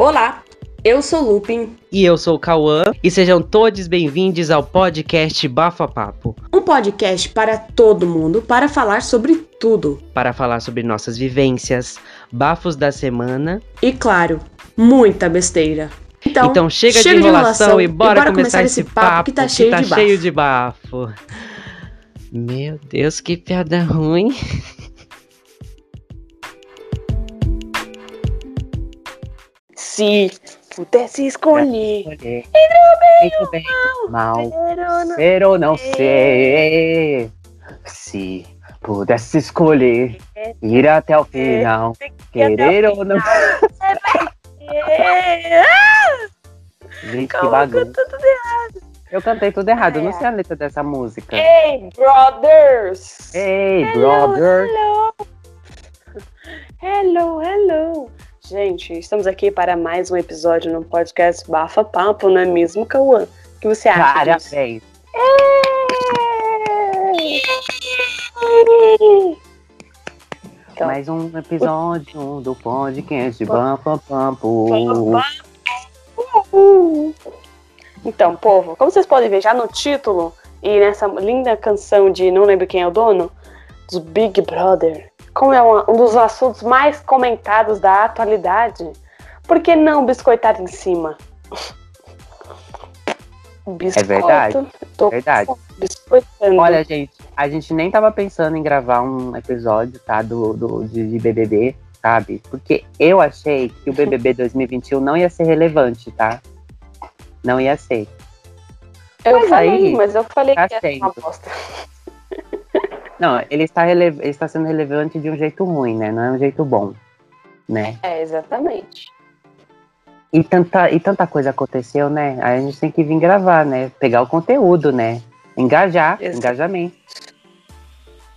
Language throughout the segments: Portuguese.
Olá, eu sou Lupin. E eu sou o Cauã. E sejam todos bem-vindos ao podcast Bafa Papo. Um podcast para todo mundo para falar sobre tudo. Para falar sobre nossas vivências, bafos da semana. E claro, muita besteira. Então, então chega, chega, de enrolação, de enrolação e, bora e, bora começar, começar esse papo, papo que tá, cheio, que tá de cheio de bafo. Meu Deus, que piada ruim. Se pudesse escolher, entre o bem e o mal, ser ou não ser. Se pudesse escolher, ir até o final, querer ou não. Gente, que bagunça. Eu cantei tudo errado, eu não sei a letra dessa música. Hey, brothers! Hey, brothers! Hello, hello, hello. Gente, estamos aqui para mais um episódio no podcast Bafa Papo, não é mesmo, Cauã? O que você acha Parabéns! Então, mais um episódio do podcast Bafa Papo. Então, povo, como vocês podem ver já no título e nessa linda canção de Não Lembro Quem é o Dono, do Big Brother, como é um, dos assuntos mais comentados da atualidade, por que não biscoitar em cima? Biscoito, é verdade. Tô verdade. Biscoitando. Olha, gente, a gente nem tava pensando em gravar um episódio, tá? Do, do de, de BBB, sabe? Porque eu achei que o BBB 2021 não ia ser relevante, tá? Não ia ser. Eu mas falei, aí, mas eu falei tá que era uma bosta. Não, ele está, rele... ele está sendo relevante de um jeito ruim, né? Não é um jeito bom, né? É, exatamente. E tanta, e tanta coisa aconteceu, né? Aí a gente tem que vir gravar, né? Pegar o conteúdo, né? Engajar, Exato. engajamento.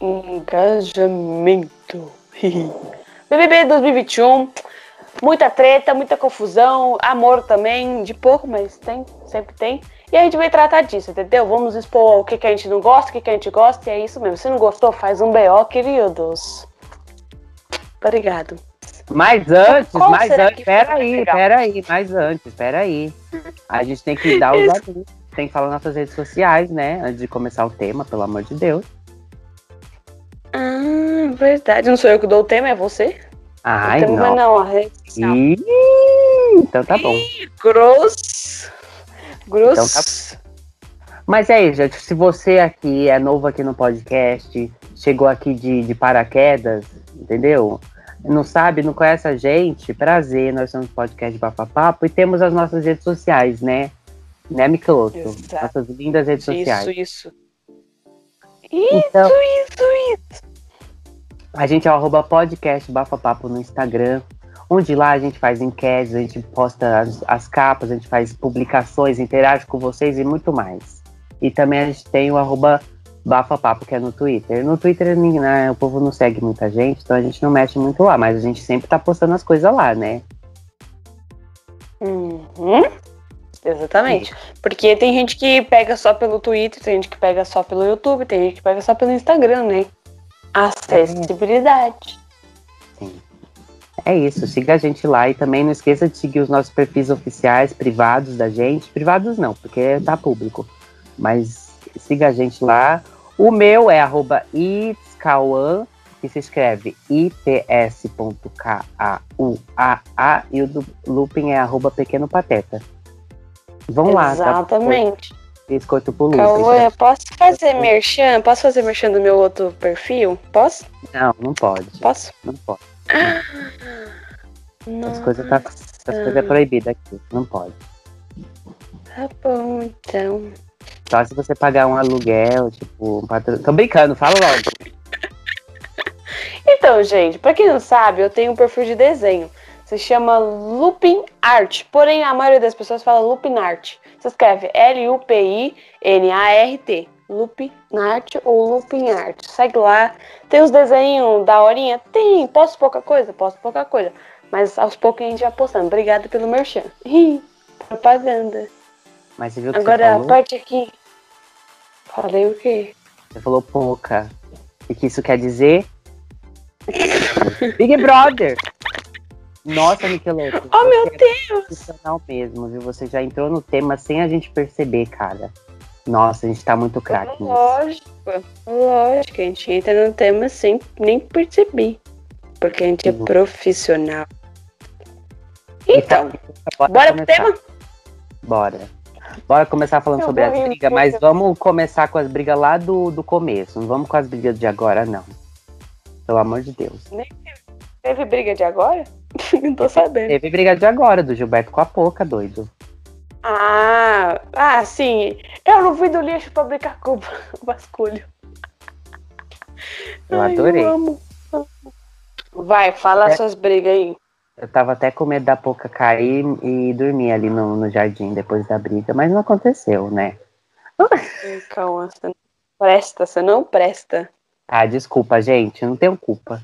Engajamento. BBB 2021, muita treta, muita confusão, amor também, de pouco, mas tem, sempre tem. E a gente vai tratar disso, entendeu? Vamos expor o que, que a gente não gosta, o que, que a gente gosta, e é isso mesmo. Se não gostou, faz um BO, queridos. Obrigado. Mas antes, mas antes, peraí, peraí, mas antes, peraí. A gente tem que dar os avisos, tem que falar nas nossas redes sociais, né? Antes de começar o tema, pelo amor de Deus. Ah, verdade. Não sou eu que dou o tema, é você? Ai, não. Não, não, a rede social. Ih, então tá bom. Grosso. Grosso. Então tá... Mas é isso, gente. Se você aqui é novo aqui no podcast, chegou aqui de, de paraquedas, entendeu? Não sabe, não conhece a gente, prazer, nós somos podcast Bafapapo e temos as nossas redes sociais, né? Né, Michelotto? Nossas lindas redes sociais. Isso, isso. Isso, então, isso, isso. A gente é o arroba podcast Bafapapo no Instagram onde lá a gente faz enquetes, a gente posta as, as, capas, a gente faz publicações, interage com vocês e muito mais. E também a gente tem o arroba Bafapapo, que é no Twitter. No Twitter né, o povo não segue muita gente, então a gente não mexe muito lá, mas a gente sempre tá postando as coisas lá, né? Uhum. Exatamente. Porque tem gente que pega só pelo Twitter, tem gente que pega só pelo YouTube, tem gente que pega só pelo Instagram, né? Acessibilidade. Sim. É isso, siga a gente lá e também não esqueça de seguir os nossos perfis oficiais, privados da gente. Privados não, porque tá público. Mas siga a gente lá. O meu é arroba que se escreve its.k-a-u-a-a e o do Lupin é arroba pequeno pateta. Vão lá. Tá? Exatamente. Tá? Biscoito pro Lupin. Cauã, posso fazer merchan? Posso fazer merchan do meu outro perfil? Posso? Não, não pode. Posso? Não pode. As coisas tá, as coisas é proibida aqui, não pode. Tá bom, então. Só se você pagar um aluguel, tipo, um patro... Tô brincando, fala logo. então, gente, pra quem não sabe, eu tenho um perfil de desenho. Se chama Lupin Art. Porém, a maioria das pessoas fala Lupin Art. Você escreve L-U-P-I-N-A-R-T. Loop Art ou Looping Art. Segue lá. Tem os desenhos da horinha? Tem. Posso pouca coisa? Posso pouca coisa. Mas aos poucos a gente vai postando. Obrigada pelo merchan. propaganda. Mas você viu que Agora você falou? a parte aqui. Falei o quê? Você falou pouca. O que isso quer dizer? Big Brother. Nossa, Nickelodeon. Oh, meu é Deus! profissional mesmo, viu? Você já entrou no tema sem a gente perceber, cara. Nossa, a gente tá muito craque nisso. Lógico, lógico. A gente entra no tema sem nem perceber. Porque a gente é Uhum. profissional. Então, Bora bora pro começar. tema? Bora. Bora começar falando Eu sobre vou as brigas, mas vamos começar com as brigas lá do, do começo. Não vamos com as brigas de agora, não. Pelo amor de Deus. Teve briga de agora? Não tô sabendo. Teve briga de agora, do Gilberto com a Poca, doido. Ah, ah, sim. Eu não fui do lixo pra brincar com o basculho. Eu Ai, adorei. Eu amo. Vai, fala É. suas brigas aí. Eu tava até com medo da Poca cair e dormir ali no, no jardim depois da briga, mas não aconteceu, né? Calma, você não presta, você não presta. Ah, desculpa, gente, não tenho culpa.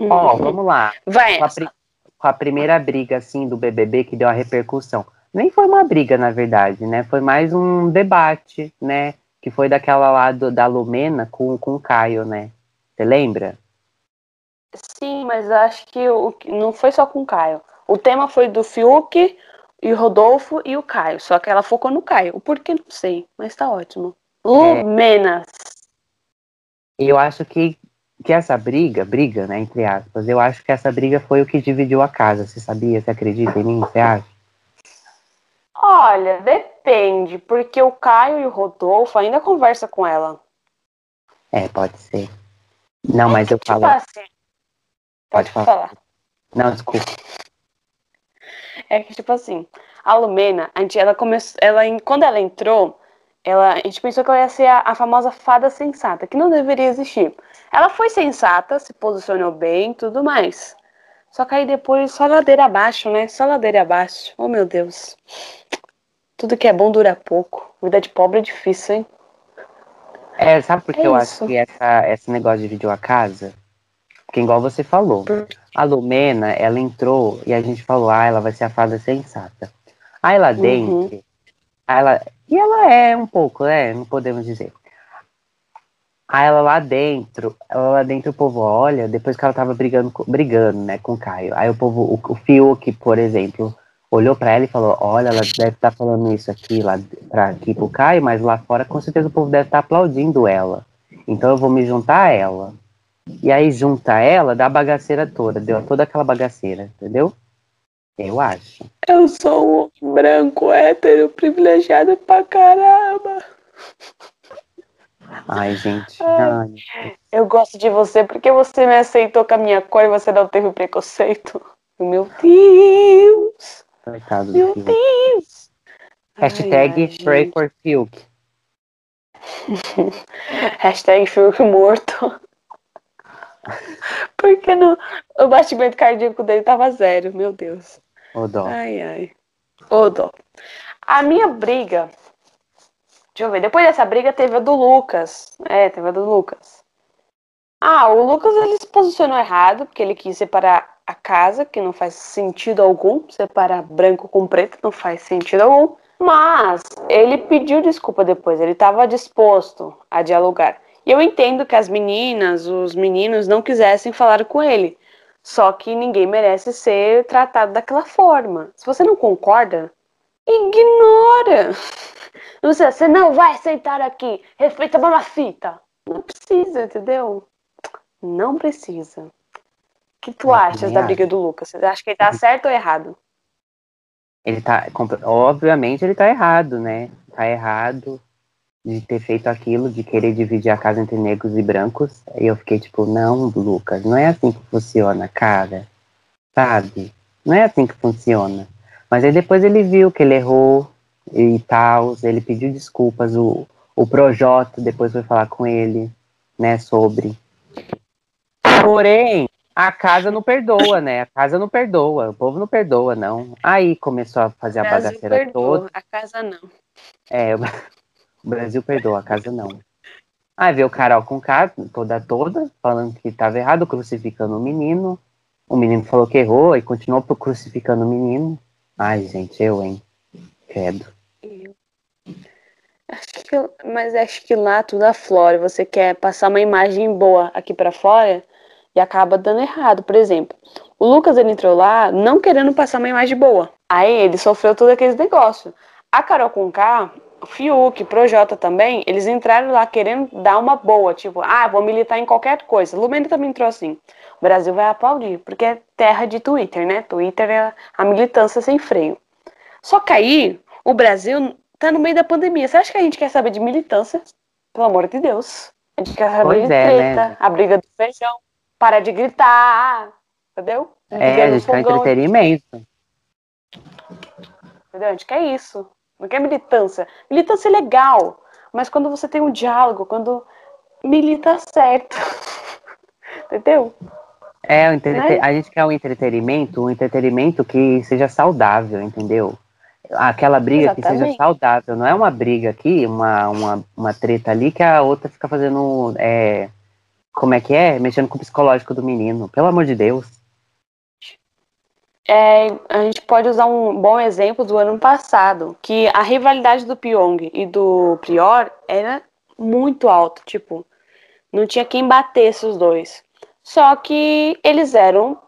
Ó, vamos lá. Vai, Com a, com a primeira briga, assim, do BBB que deu a repercussão. Nem foi uma briga, na verdade, né? Foi mais um debate, né? Que foi daquela lá do- da Lumena com, com o Caio, né? Você lembra? Sim, mas acho que o, não foi só com o Caio. O tema foi do Fiuk e o Rodolfo e o Caio. Só que ela focou no Caio. O porquê não sei, mas tá ótimo. Lumenas. Eu acho que, que essa briga, briga, né, entre aspas, eu acho que essa briga foi o que dividiu a casa. Você sabia? Você acredita em mim? Você acha? Olha, depende, porque o Caio e o Rodolfo ainda conversam com ela. É, pode ser. Não, mas eu tipo falo. assim. Pode falar. Não, desculpa. É que, tipo assim, a Lumena, a gente, ela começou, ela, quando ela entrou, ela, a gente pensou que ela ia ser a, a famosa fada sensata, que não deveria existir. Ela foi sensata, se posicionou bem tudo mais. Só que aí depois só ladeira abaixo, né? Só ladeira abaixo. Oh, meu Deus. Tudo que é bom dura pouco. Vida de pobre é difícil, hein? É, sabe por que É eu isso. acho que essa, esse negócio dividiu a casa? Porque igual você falou, a Lumena, ela entrou e a gente falou, ah, ela vai ser a fada sensata. Aí lá Uhum. dentro, aí ela, e ela é um pouco, né? Não podemos dizer. Aí ela lá dentro, ela lá dentro o povo olha, depois que ela tava brigando, brigando, né, com o Caio. Aí o povo, o, o Fiuk, por exemplo, olhou pra ela e falou, olha, ela deve estar falando isso aqui lá pra, aqui pro Caio, mas lá fora com certeza o povo deve estar aplaudindo ela. Então eu vou me juntar a ela. E aí junta ela, dá a bagaceira toda, deu toda aquela bagaceira, entendeu? Eu acho. Eu sou um branco hétero privilegiado pra caramba. Ai, gente. Ai. ai. Eu gosto de você porque você me aceitou com a minha cor e você não teve preconceito. Meu Deus! Coitado do Meu Fiuk. Deus! Hashtag Ai, pray for Fiuk. Hashtag Fiuk morto. Porque no, o batimento cardíaco dele tava zero, meu Deus. Ô dó. Ai, ai. Ô, dó. A minha briga. Deixa eu ver. Depois dessa briga teve a do Lucas. É, teve a do Lucas. Ah, o Lucas ele se posicionou errado, porque ele quis separar a casa, que não faz sentido algum. Separar branco com preto não faz sentido algum. Mas ele pediu desculpa depois, ele estava disposto a dialogar. E eu entendo que as meninas, os meninos não quisessem falar com ele. Só que ninguém merece ser tratado daquela forma. Se você não concorda, ignora. Não sei, você não vai sentar aqui. Respeita a mamacita. Não precisa, entendeu? Não precisa. O que tu Eu achas da briga do Lucas? Você acha que ele tá certo ou errado? Ele tá. Obviamente ele tá errado, né? Tá errado de ter feito aquilo, de querer dividir a casa entre negros e brancos. E eu fiquei tipo, não, Lucas, não é assim que funciona, cara. Sabe? Não é assim que funciona. Mas aí depois ele viu que ele errou e tal, ele pediu desculpas, o, o Projota depois foi falar com ele, né, sobre. Porém, a casa não perdoa, né? A casa não perdoa, o povo não perdoa, não. Aí começou a fazer a bagaceira perdoa, toda. a casa não. É, o Brasil perdoa, a casa não. Aí veio o Carol com K, toda toda, falando que estava errado, crucificando o menino. O menino falou que errou e continuou crucificando o menino. Ai, gente, eu, hein? Credo. Eu- Acho que, eu- mas acho que lá tudo aflora. Você quer passar uma imagem boa aqui pra fora e acaba dando errado. Por exemplo, O Lucas ele entrou lá não querendo passar uma imagem boa. Aí ele sofreu todo aqueles negócios. A Carol com K, o Fiuk, Projota também, eles entraram lá querendo dar uma boa, tipo, ah, vou militar em qualquer coisa. Lumena também entrou assim. O Brasil vai aplaudir, porque é terra de Twitter, né? Twitter é a militância sem freio. Só que aí, o Brasil tá no meio da pandemia. Você acha que a gente quer saber de militância? Pelo amor de Deus. A gente quer saber Pois de é, treta, né? a briga do feijão. Para de gritar, entendeu? É, Briga a gente quer entretenimento. Entendeu? A gente quer isso. Não quer militância. Militância é legal, mas quando você tem um diálogo, quando milita certo. Entendeu? É, Né? a gente quer um entretenimento, um entretenimento que seja saudável, entendeu? Aquela briga que seja Exatamente. saudável, não é uma briga aqui, uma, uma, uma treta ali que a outra fica fazendo, é, como é que é? Mexendo com o psicológico do menino, pelo amor de Deus. É, a gente pode usar um bom exemplo do ano passado, que a rivalidade do Pyong e do Prior era muito alta, tipo, não tinha quem batesse os dois. Só que eles eram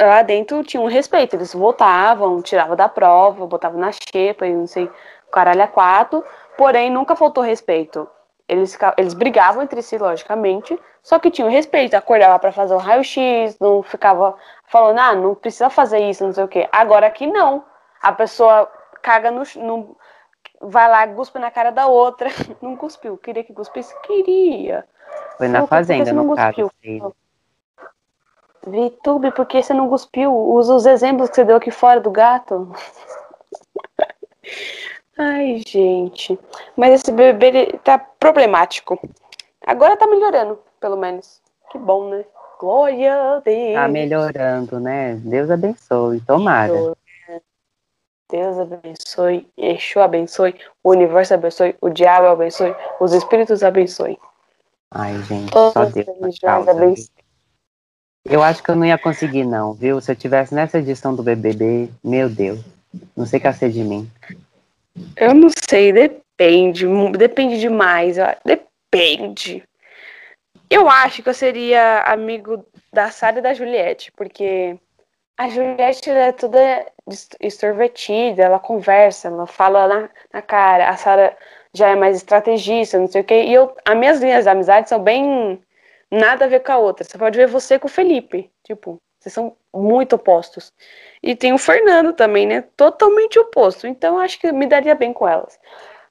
lá dentro tinham um respeito, eles votavam, tiravam da prova, botavam na xepa e não sei, caralho a quatro, porém nunca faltou respeito. Eles, eles brigavam entre si, logicamente, só que tinham respeito, acordava pra fazer o raio-x, não ficava falando, ah, não precisa fazer isso, não sei o quê. Agora aqui não. A pessoa caga no, no vai lá, cuspe na cara da outra. Não cuspiu. Queria que cuspisse? Queria. Foi na fazenda, não no caso. Vitube, por que você não cuspiu? Usa os exemplos que você deu aqui fora do gato. Ai, gente. Mas esse bebê ele tá problemático. Agora tá melhorando, pelo menos. Que bom, né? Glória a Deus. Tá melhorando, né? Deus abençoe, tomara. Deus abençoe, Exu abençoe, o universo abençoe, o diabo abençoe, os espíritos abençoe. Ai, gente, Todas só Deus viu? abençoe. Eu acho que eu não ia conseguir, não, viu? Se eu tivesse nessa edição do BBB, meu Deus, não sei que de mim. Eu não sei, depende, depende demais, depende. Eu acho que eu seria amigo da Sara e da Juliette, porque a Juliette ela é toda extrovertida, ela conversa, ela fala na, na cara. A Sara já é mais estrategista, não sei o quê. E eu, as minhas linhas de amizade são bem nada a ver com a outra. Você pode ver você com o Felipe, tipo, vocês são muito opostos. E tem o Fernando também, né? Totalmente oposto. Então acho que me daria bem com elas.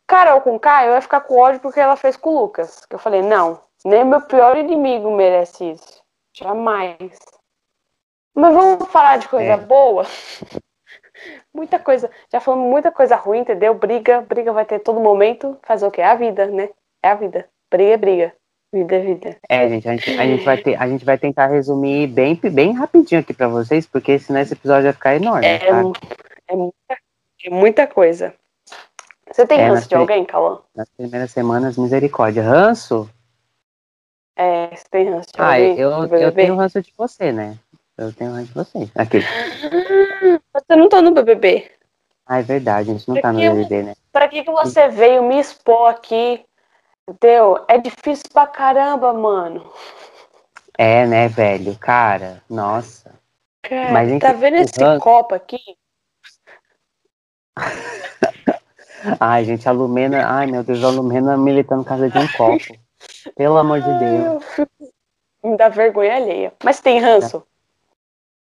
Carol com K, eu ia ficar com ódio porque ela fez com o Lucas. Que eu falei, não, nem meu pior inimigo merece isso. Jamais. Mas vamos falar de coisa É. boa? muita coisa. Já falamos muita coisa ruim, entendeu? Briga, briga vai ter todo momento. Fazer o quê? É a vida, né? É a vida. Briga é briga. Vida vida. É, gente, a gente, a gente vai ter, a gente vai tentar resumir bem, bem rapidinho aqui pra vocês, porque senão esse episódio vai ficar enorme, É, tá? é, muita, é muita coisa. Você tem É, ranço de alguém, Cauã? Nas primeiras semanas, misericórdia. Ranço? É, você tem ranço de Ah, alguém? eu, eu tenho ranço de você, né? Eu tenho ranço de você. Aqui. Você não tá no BBB. Ah, é verdade, a gente não tá no BBB, né? Pra que, que você veio me expor aqui? Entendeu? É difícil pra caramba, mano. É, né, velho? Cara, nossa. Cara, Mas, tá vendo esse ranço- copo aqui? Ai, gente, a Lumena. Ai, meu Deus, a Lumena militando casa de um copo. Pelo amor de Ai, Deus. fico- Me dá vergonha alheia. Mas tem ranço?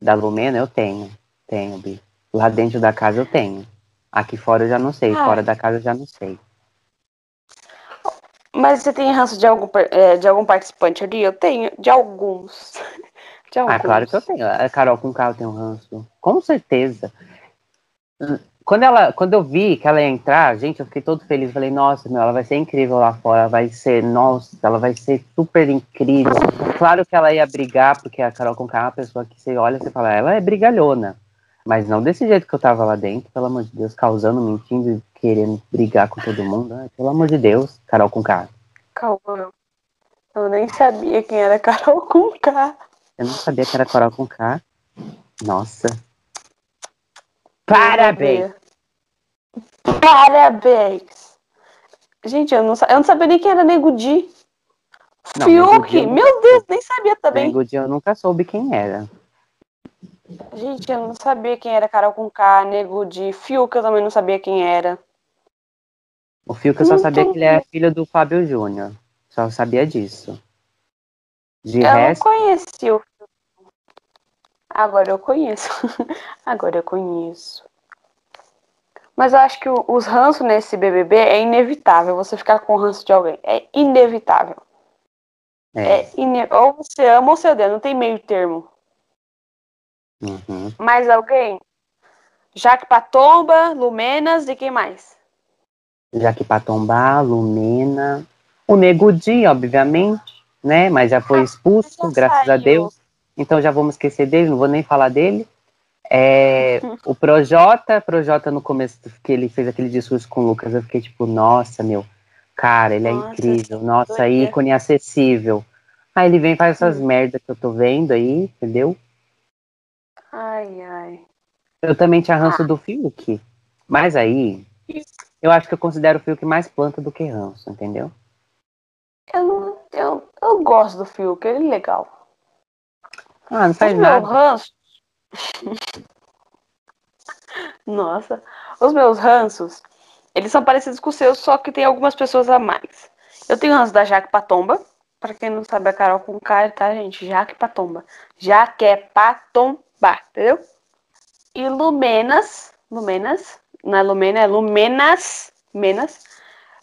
Da Lumena eu tenho. Tenho, Bi. Lá dentro da casa eu tenho. Aqui fora eu já não sei. Ah. Fora da casa eu já não sei. Mas você tem ranço de algum, é, de algum participante ali? Eu tenho. De alguns. De alguns. Ah, claro que eu tenho. A Carol com carro tem um ranço. Com certeza. Quando, ela, quando eu vi que ela ia entrar, gente, eu fiquei todo feliz. Falei, nossa, meu, ela vai ser incrível lá fora. Ela vai ser, nossa, ela vai ser super incrível. Claro que ela ia brigar, porque a Carol com carro é uma pessoa que você olha e você fala, ela é brigalhona. Mas não desse jeito que eu tava lá dentro, pelo amor de Deus, causando, mentindo, querendo brigar com todo mundo. Ai, pelo amor de Deus, Carol com carro. Calma. Eu nem sabia quem era Carol com K. Eu não sabia que era Carol com K. Nossa. Parabéns! Parabéns! Gente, eu não, eu não sabia nem quem era Nego Di. Não, Di Fiuk! Meu Deus, nem sabia também. Nego Di eu nunca soube quem era. Gente, eu não sabia quem era Carol com K, nego de Fiuk, eu também não sabia quem era. O Fiuk eu só sabia que ele é filho do Fábio Júnior. Só sabia disso. De eu resto, não conheci o Fiuk. Agora eu conheço. Agora eu conheço. Mas eu acho que os ranços nesse BBB é inevitável. Você ficar com ranço de alguém. É inevitável. é. É ine... Ou você ama ou você odeia. Não tem meio termo. uhum. Mais alguém? Jaque Patomba, Lumenas e quem mais? Jaque Patombá, Lumena, o Nego Di, obviamente, né? Mas já foi expulso, já graças a. Deus. Então já vamos esquecer dele, não vou nem falar dele. É, o Projota, Projota no começo que ele fez aquele discurso com o Lucas, eu fiquei tipo, nossa, meu, cara, ele é Nossa, incrível, nossa, doideira. ícone acessível. Aí ele vem e faz essas Hum. merdas que eu tô vendo aí, entendeu? Ai, ai. Eu também tinha ranço Ah. do Fiuk. Mas aí, eu acho que eu considero o Fiuk mais planta do que ranço, entendeu? Eu, não, eu, eu gosto do Fiuk, ele é legal. Ah, não Os faz meus nada. ranços. Nossa. Os meus ranços, eles são parecidos com os seus, só que tem algumas pessoas a mais. Eu tenho ranço da Jaque Patomba. Pra quem não sabe, a Carol com K, tá, gente? Jaque Patomba. Jaque é Patomba, entendeu? E Lumenas. Lumenas. Não é Lumena, é Lumenas. Menas.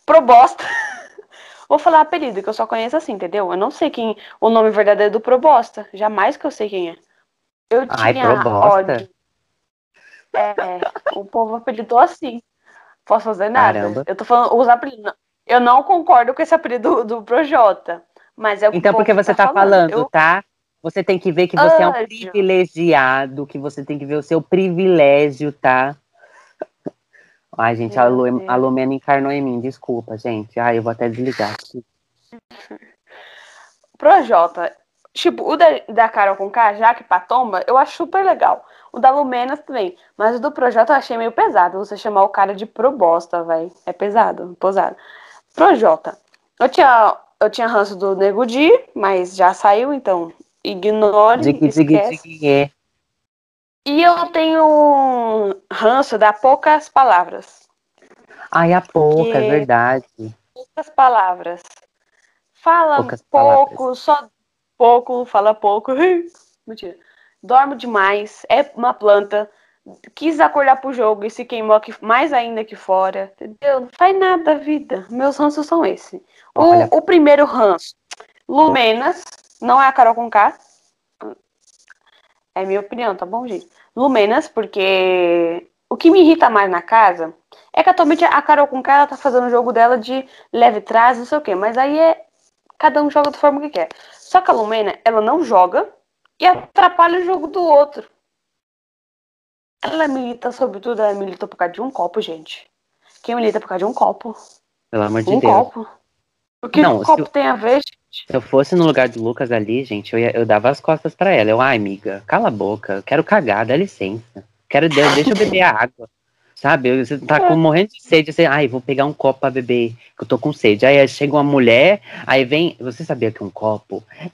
Probosta. Vou falar apelido, que eu só conheço assim, entendeu? Eu não sei quem o nome verdadeiro do Probosta. Jamais que eu sei quem é. Eu Ai, tinha Probosta? ódio. É, o povo apelidou assim. Posso fazer nada. Caramba. Eu tô falando os apelidos. Eu não concordo com esse apelido do, do Projota. Mas é o que Então, porque você tá falando, Eu- tá? Você tem que ver que você é um privilegiado, que você tem que ver o seu privilégio, tá? Ai, gente, a, Lu, a Lumena encarnou em mim, desculpa, gente. Ai, eu vou até desligar. Projota. Tipo, o da, da Carol com K, Jaque Patomba, eu acho super legal. O da Lumenas também. Mas o do Projota eu achei meio pesado. Você chamar o cara de probosta, vai. É pesado, pesado. Projota. Eu tinha, eu tinha ranço do Nego Di, mas já saiu, então ignore, Dig, dig, dig, é. E eu tenho ranço da poucas palavras. Ai, a pouca, Que- é verdade. Poucas palavras. Fala Poucas pouco, palavras. só pouco, fala pouco. Mentira. Dorme demais, é uma planta. Quis acordar pro jogo e se queimou aqui mais ainda aqui fora. Entendeu? Não faz nada da vida. Meus ranços são esses. Olha. O, o primeiro ranço, Lumenas, não é a Carol com K. É minha opinião, tá bom, gente? Lumenas, porque o que me irrita mais na casa é que atualmente a Carol com ela tá fazendo o jogo dela de leve trás, não sei o quê. Mas aí é. Cada um joga da forma que quer. Só que a Lumena, ela não joga e atrapalha o jogo do outro. Ela milita, sobretudo, ela milita por causa de um copo, gente. Quem milita por causa de um copo? Pelo amor de um Deus. copo. O que Não, se copo eu- tem a ver? Se eu fosse no lugar do Lucas ali, gente, eu, ia, eu dava as costas para ela. Eu, ai, ah, amiga, cala a boca, quero cagar, dá licença. Quero, deixa eu beber a água. Sabe? Você tá com, morrendo de sede, você, ai, vou pegar um copo pra beber, que eu tô com sede. Aí chega uma mulher, aí vem. Você sabia que um copo.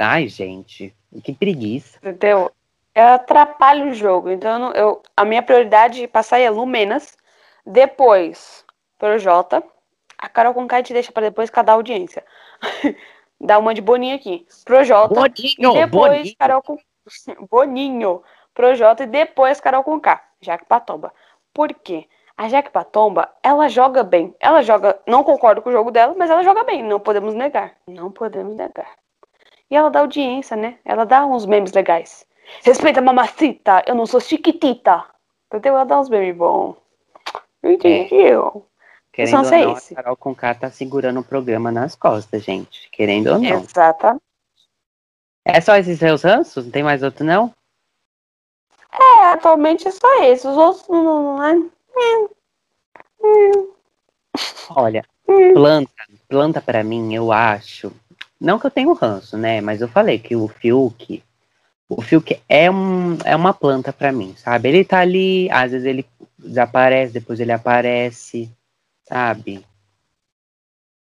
Ai, gente, que preguiça. Entendeu? Eu atrapalho o jogo. Então, eu, a minha prioridade é passar é Lumenas, depois Projota, a Carol com K te deixa pra depois cada audiência. Dá uma de Boninho aqui. Projota. E Boninho, depois Boninho. Carol com Boninho, Projota e depois Carol com K, Jaque Patomba. Por quê? A Jaque Patomba, ela joga bem. Ela joga, não concordo com o jogo dela, mas ela joga bem, não podemos negar. Não podemos negar. E ela dá audiência, né? Ela dá uns memes legais. Respeita a mamacita, eu não sou chiquitita. Entendeu? Ela dá uns memes bons. Entendeu? Querendo ou não, esse. a Carol Conká tá segurando o programa nas costas, gente. Querendo ou não. Exata. É só esses seus ranços? Não tem mais outro, não? É, atualmente é só esse. Os outros não, é. Olha, Hum. planta, planta para mim, eu acho. Não que eu tenho ranço, né? Mas eu falei que o Fiuk, o Fiuk é, um, é uma planta para mim, sabe? Ele tá ali, às vezes ele desaparece, depois ele aparece, sabe?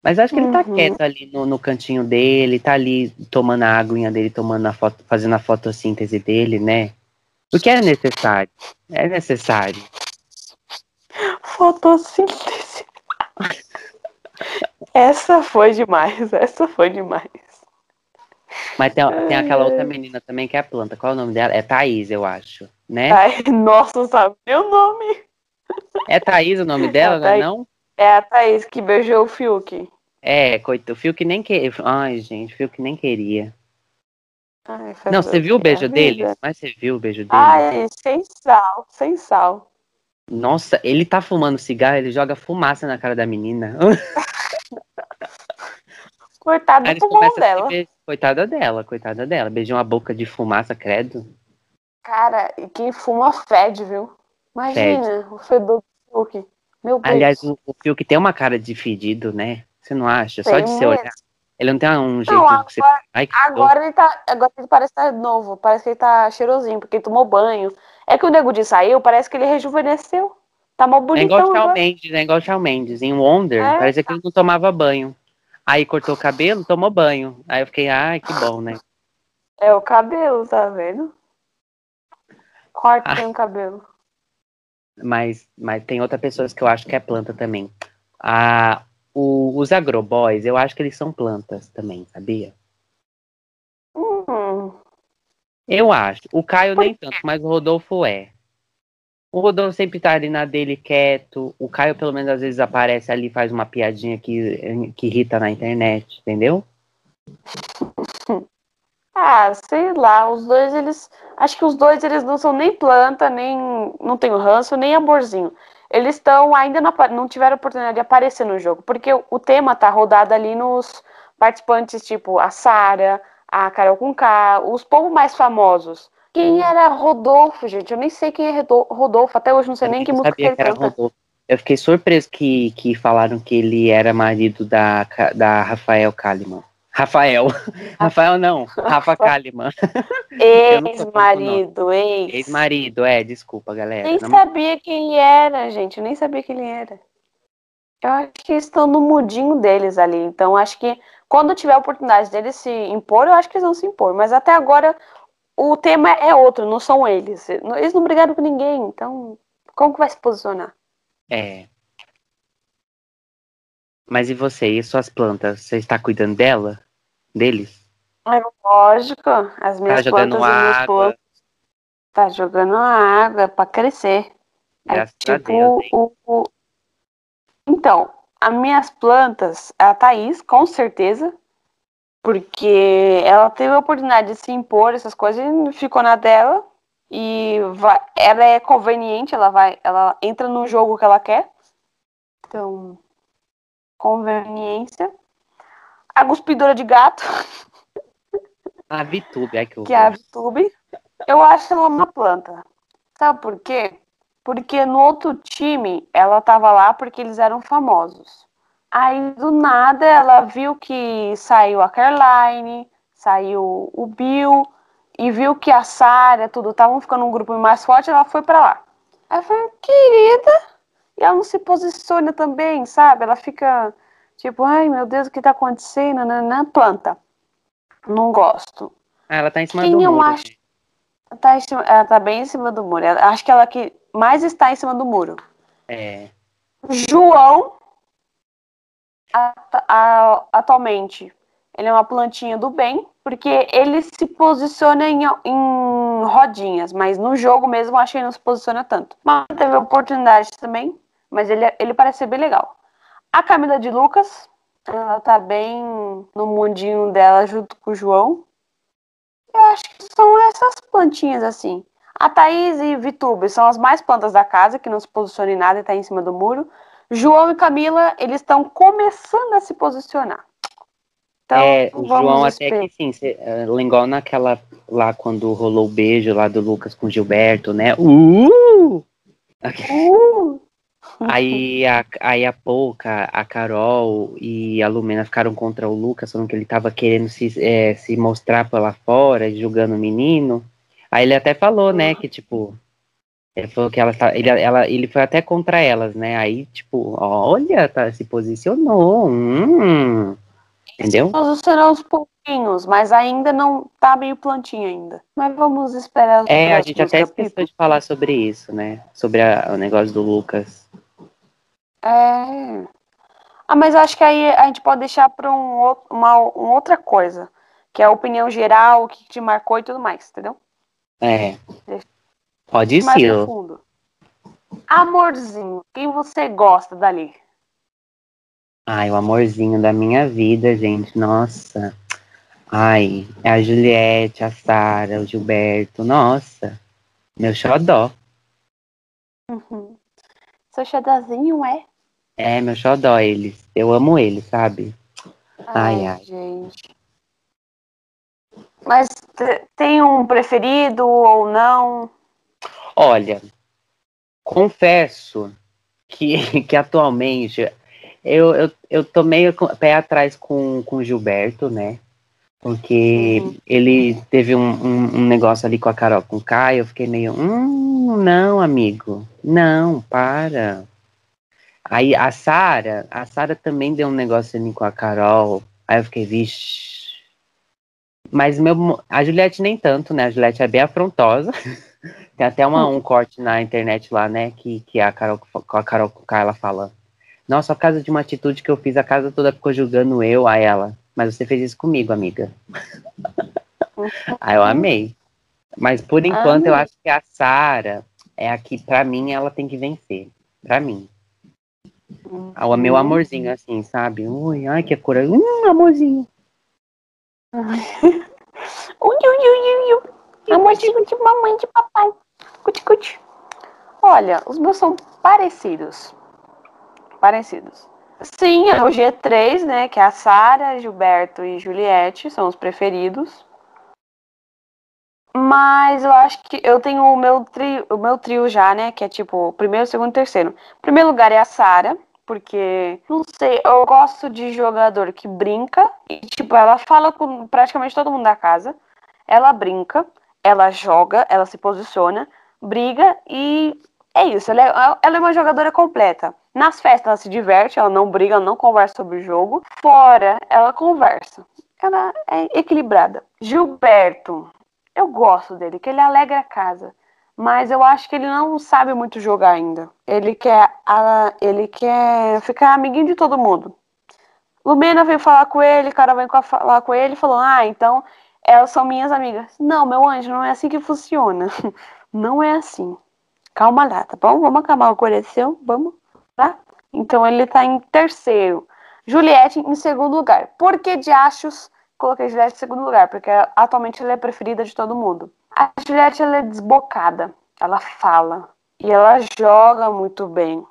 Mas acho que ele tá Uhum. quieto ali no, no cantinho dele, tá ali tomando a aguinha dele, tomando a foto, fazendo a fotossíntese dele, né? O que é necessário? É necessário. Fotossíntese. Essa foi demais, essa foi demais. Mas tem, tem aquela outra menina também que é a planta. Qual é o nome dela? É Thaís, eu acho, né? Ai, nossa, sabe meu nome? É Thaís o nome dela, não é não? É a Thaís que beijou o Fiuk. É, coitado, o Fiuk nem queria. Ai, gente, o Fiuk nem queria. Ai, Não, você viu o beijo dele? Mas você viu o beijo dele? Ai, sem sal, sem sal. Nossa, ele tá fumando cigarro, ele joga fumaça na cara da menina. Coitado Aí do pulmão dela. Coitada dela, coitada dela. Beijou uma boca de fumaça, credo. Cara, e quem fuma fede, viu? Imagina o fedor do Fiuk. Meu Deus. Aliás, o, o Fiuk tem uma cara de fedido, né? Você não acha? Só Tem de você mesmo. olhar. Ele não tem um jeito Não, que você. agora- Ai, que dor. Agora ele tá. Agora ele parece estar novo. Parece que ele tá cheirosinho, porque ele tomou banho. É que o Nego Di saiu, parece que ele rejuvenesceu. Tá mó É igual bonitão o Shawn agora. Mendes, é igual o Shawn Mendes. Em Wonder, É, parecia que ele não tomava banho. Aí cortou o cabelo, tomou banho. Aí eu fiquei, ai, que bom, né? É o cabelo, tá vendo? Corta Ah. o cabelo. Mas, mas tem outras pessoas que eu acho que é planta também. Ah, o- os agroboys, eu acho que eles são plantas também, sabia? Hum, Eu acho. O Caio nem tanto, mas o Rodolfo é. O Rodolfo sempre tá ali na dele quieto. O Caio, pelo menos, às vezes aparece ali, faz uma piadinha que, que irrita na internet, entendeu? Ah, sei lá, os dois eles. Acho que os dois eles não são nem planta, nem. Não tem o ranço, nem amorzinho. Eles estão ainda não, não tiveram oportunidade de aparecer no jogo, porque o, tema tá rodado ali nos participantes, tipo a Sara, a Carol Conká, os povos mais famosos. Quem era Rodolfo, gente? Eu nem sei quem é Rodolfo, até hoje não sei Eu nem que música sabia ele que canta. Rodolfo. Eu fiquei surpreso que, que falaram que ele era marido da, da Rafael Kalimann. Rafael. Rafael não, Rafa Kalimann. Ex-marido, ex. Ex-marido, é, desculpa, galera. Nem Não- sabia quem era, gente. Eu nem sabia quem ele era. Eu acho que estão no mudinho deles ali. Então, acho que quando tiver a oportunidade deles se impor, eu acho que eles vão se impor. Mas até agora, o tema é outro, não são eles. Eles não brigaram com ninguém. Então, como que vai se posicionar? É. Mas e você? E suas plantas? Você está cuidando dela? Deles? É lógico, as minhas Tá plantas e meus água? plantas. Tá jogando água pra crescer. É Graças a tipo Deus, o- Então, as minhas plantas, a Thaís, com certeza, porque ela teve a oportunidade de se impor essas coisas e ficou na dela. E vai, ela é conveniente, ela vai, ela entra no jogo que ela quer. Então, conveniência. A cuspidora de gato, A Vitube, ai que que é a. Vitube, eu acho ela uma planta. Sabe por quê? Porque no outro time ela tava lá porque eles eram famosos. Aí do nada ela viu que saiu a Caroline, saiu o Bill e viu que a Sarah, tudo estavam ficando um grupo mais forte, ela foi pra lá. Aí eu falei, querida, e ela não se posiciona também, sabe? Ela fica tipo, ai meu Deus, o que tá acontecendo? Na planta. Não gosto. Ela tá em cima Quem do eu muro. acho? Tá cima- ela tá bem em cima do muro. Ela- acho que ela que mais está em cima do muro. É. João, a- a- atualmente, ele é uma plantinha do bem, porque ele se posiciona em, em rodinhas, mas no jogo mesmo acho que ele não se posiciona tanto. Mas teve oportunidade também, mas ele, ele parece ser bem legal. A Camila de Lucas, ela tá bem no mundinho dela junto com o João. Eu acho que são essas plantinhas assim. A Thaís e Vitube são as mais plantas da casa, que não se posicionam em nada e tá em cima do muro. João e Camila, eles estão começando a se posicionar. Então, é, o João até que sim, cê, igual naquela lá quando rolou o beijo lá do Lucas com o Gilberto, né? Uh! Uh, Aí a, aí a Pouca, a Carol e a Lumena ficaram contra o Lucas, falando que ele tava querendo se, é, se mostrar pra lá fora, julgando o menino. Aí ele até falou, né, que tipo, Ele falou que ela, tá, ele, ela, ele foi até contra elas, né? Aí, tipo, olha, tá, se posicionou. Hum, entendeu? Posicionou aos pouquinhos, mas ainda não tá meio plantinho ainda. Mas vamos esperar. É, a gente até capítulos. esqueceu de falar sobre isso, né? Sobre a- o negócio do Lucas. É. Ah, mas acho que aí a gente pode deixar para um, uma, uma outra coisa, que é a opinião geral, o que te marcou e tudo mais, entendeu? É. Pode Mais ser. profundo. Amorzinho, quem você gosta dali? Ai, o amorzinho da minha vida, gente. Nossa. Ai, é a Juliette, a Sara, o Gilberto. Nossa. Meu xodó. Uhum. Seu xadazinho é? É, meu xodó, eles. Eu amo eles, sabe? Ai, ai. gente. Mas te- tem um preferido ou não? Olha, confesso que, que atualmente eu, eu, eu tô meio pé atrás com, com o Gilberto, né? Porque Uhum. ele teve um, um, um negócio ali com a Carol com o Caio, eu fiquei meio, hum, não, amigo, não, para. Aí a Sara, a Sara também deu um negócio ali com a Carol, aí eu fiquei, vixe. Mas meu, a Juliette nem tanto, né? A Juliette é bem afrontosa. Tem até uma, um corte na internet lá, né? Que, que a Carol, a Carol com ela fala. Nossa, por causa de uma atitude que eu fiz, a casa toda ficou julgando eu a ela. Mas você fez isso comigo, amiga. Aí eu amei. Mas por enquanto eu Amei. acho que a Sara é a que, pra mim, ela tem que vencer. Pra mim. Ah, O meu amorzinho, assim, sabe? Ui, ai, que cor. Hum, amorzinho. Ui, ui, ui, ui, ui. Amorzinho de mamãe de papai. Cuti, cuti. Olha, os meus são parecidos. Parecidos. Sim, é o G3, né? Que é a Sara, Gilberto e Juliette, são os preferidos. Mas eu acho que eu tenho o meu trio, o meu trio já, né? Que é tipo primeiro, segundo terceiro. Primeiro lugar é a Sara, porque, não sei, eu gosto de jogador que brinca e, tipo, ela fala com praticamente todo mundo da casa. Ela brinca, ela joga, ela se posiciona, briga e é isso. Ela é, ela é uma jogadora completa. Nas festas ela se diverte, ela não briga, ela não conversa sobre o jogo. Fora, ela conversa. Ela é equilibrada. Gilberto, eu gosto dele, que ele alegra a casa. Mas eu acho que ele não sabe muito jogar ainda. Ele quer, a- ele quer ficar amiguinho de todo mundo. Lumena veio falar com ele, cara veio falar com ele e falou: Ah, então elas são minhas amigas. Não, meu anjo, não é assim que funciona. Não é assim. Calma lá, tá bom? Vamos acalmar o coração, vamos? Então ele tá em terceiro. Juliette em segundo lugar. Por que de achos coloquei Juliette em segundo lugar? Porque atualmente ela é preferida de todo mundo. A Juliette ela é desbocada. Ela fala. E ela joga muito bem.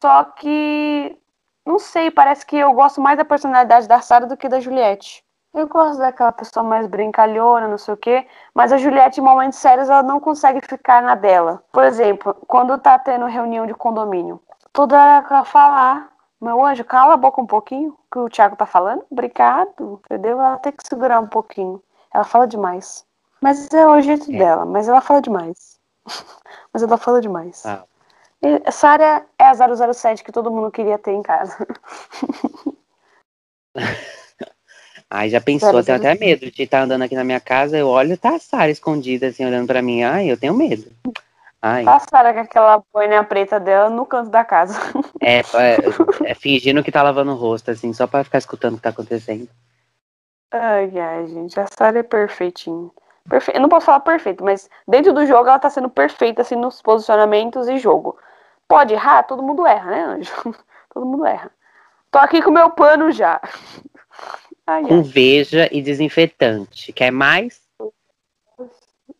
Só que. Não sei, parece que eu gosto mais da personalidade da Sarah do que da Juliette. Eu gosto daquela pessoa mais brincalhona, não sei o quê. Mas a Juliette, em momentos sérios, ela não consegue ficar na dela. Por exemplo, quando tá tendo reunião de condomínio, toda hora ela falar, meu anjo, cala a boca um pouquinho, que o Thiago tá falando. Obrigado, entendeu? Ela tem que segurar um pouquinho. Ela fala demais. Mas é o jeito É. dela, mas ela fala demais. mas ela fala demais. Ah. E Sarah é a 007 que todo mundo queria ter em casa. Ai, já pensou, eu tenho até medo de estar andando aqui na minha casa, eu olho, tá a Sara escondida, assim, olhando pra mim. Ai, eu tenho medo. Ai, A Sarah com aquela boina preta dela no canto da casa. é, é, é fingindo que tá lavando o rosto, assim, só pra ficar escutando o que tá acontecendo. Ai, ai, gente, a Sarah é perfeitinha. Perfe... Eu não posso falar perfeito, mas dentro do jogo ela tá sendo perfeita, assim, nos posicionamentos e jogo. Pode errar? Todo mundo erra, né, Anjo? Todo mundo erra. Tô aqui com o meu pano já. Ai, Com ai, veja e desinfetante. Quer mais?